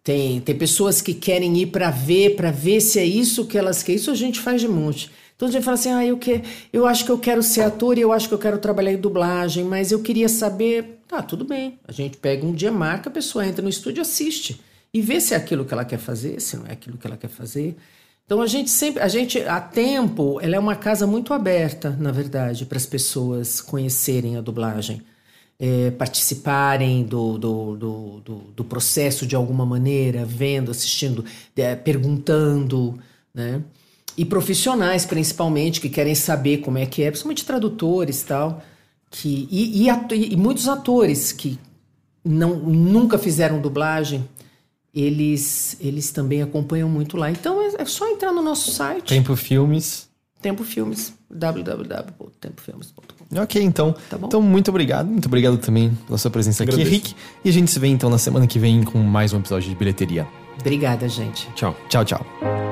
tem, tem pessoas que querem ir para ver, para ver se é isso que elas querem. Isso a gente faz de monte. Então a gente fala assim: "Ah, eu que eu acho que eu quero ser ator e eu acho que eu quero trabalhar em dublagem, mas eu queria saber". Tá, tudo bem. A gente pega um dia, marca, a pessoa entra no estúdio, assiste e vê se é aquilo que ela quer fazer, se não é aquilo que ela quer fazer. Então a gente sempre, a gente, a Tempo, ela é uma casa muito aberta, na verdade, para as pessoas conhecerem a dublagem, é, participarem do, do, do, do, do processo de alguma maneira, vendo, assistindo, é, perguntando, né? E profissionais, principalmente, que querem saber como é que é, principalmente tradutores tal, que, e, e, e muitos atores que não, nunca fizeram dublagem, eles, eles também acompanham muito lá. Então é, é só entrar no nosso site, Tempo Filmes. Tempo Filmes, www.tempofilmes.com. Ok, então. Tá bom. Então, muito obrigado. Muito obrigado também pela sua presença aqui, Agradeço. Rick. E a gente se vê então na semana que vem com mais um episódio de bilheteria. Obrigada, gente. Tchau. Tchau, tchau.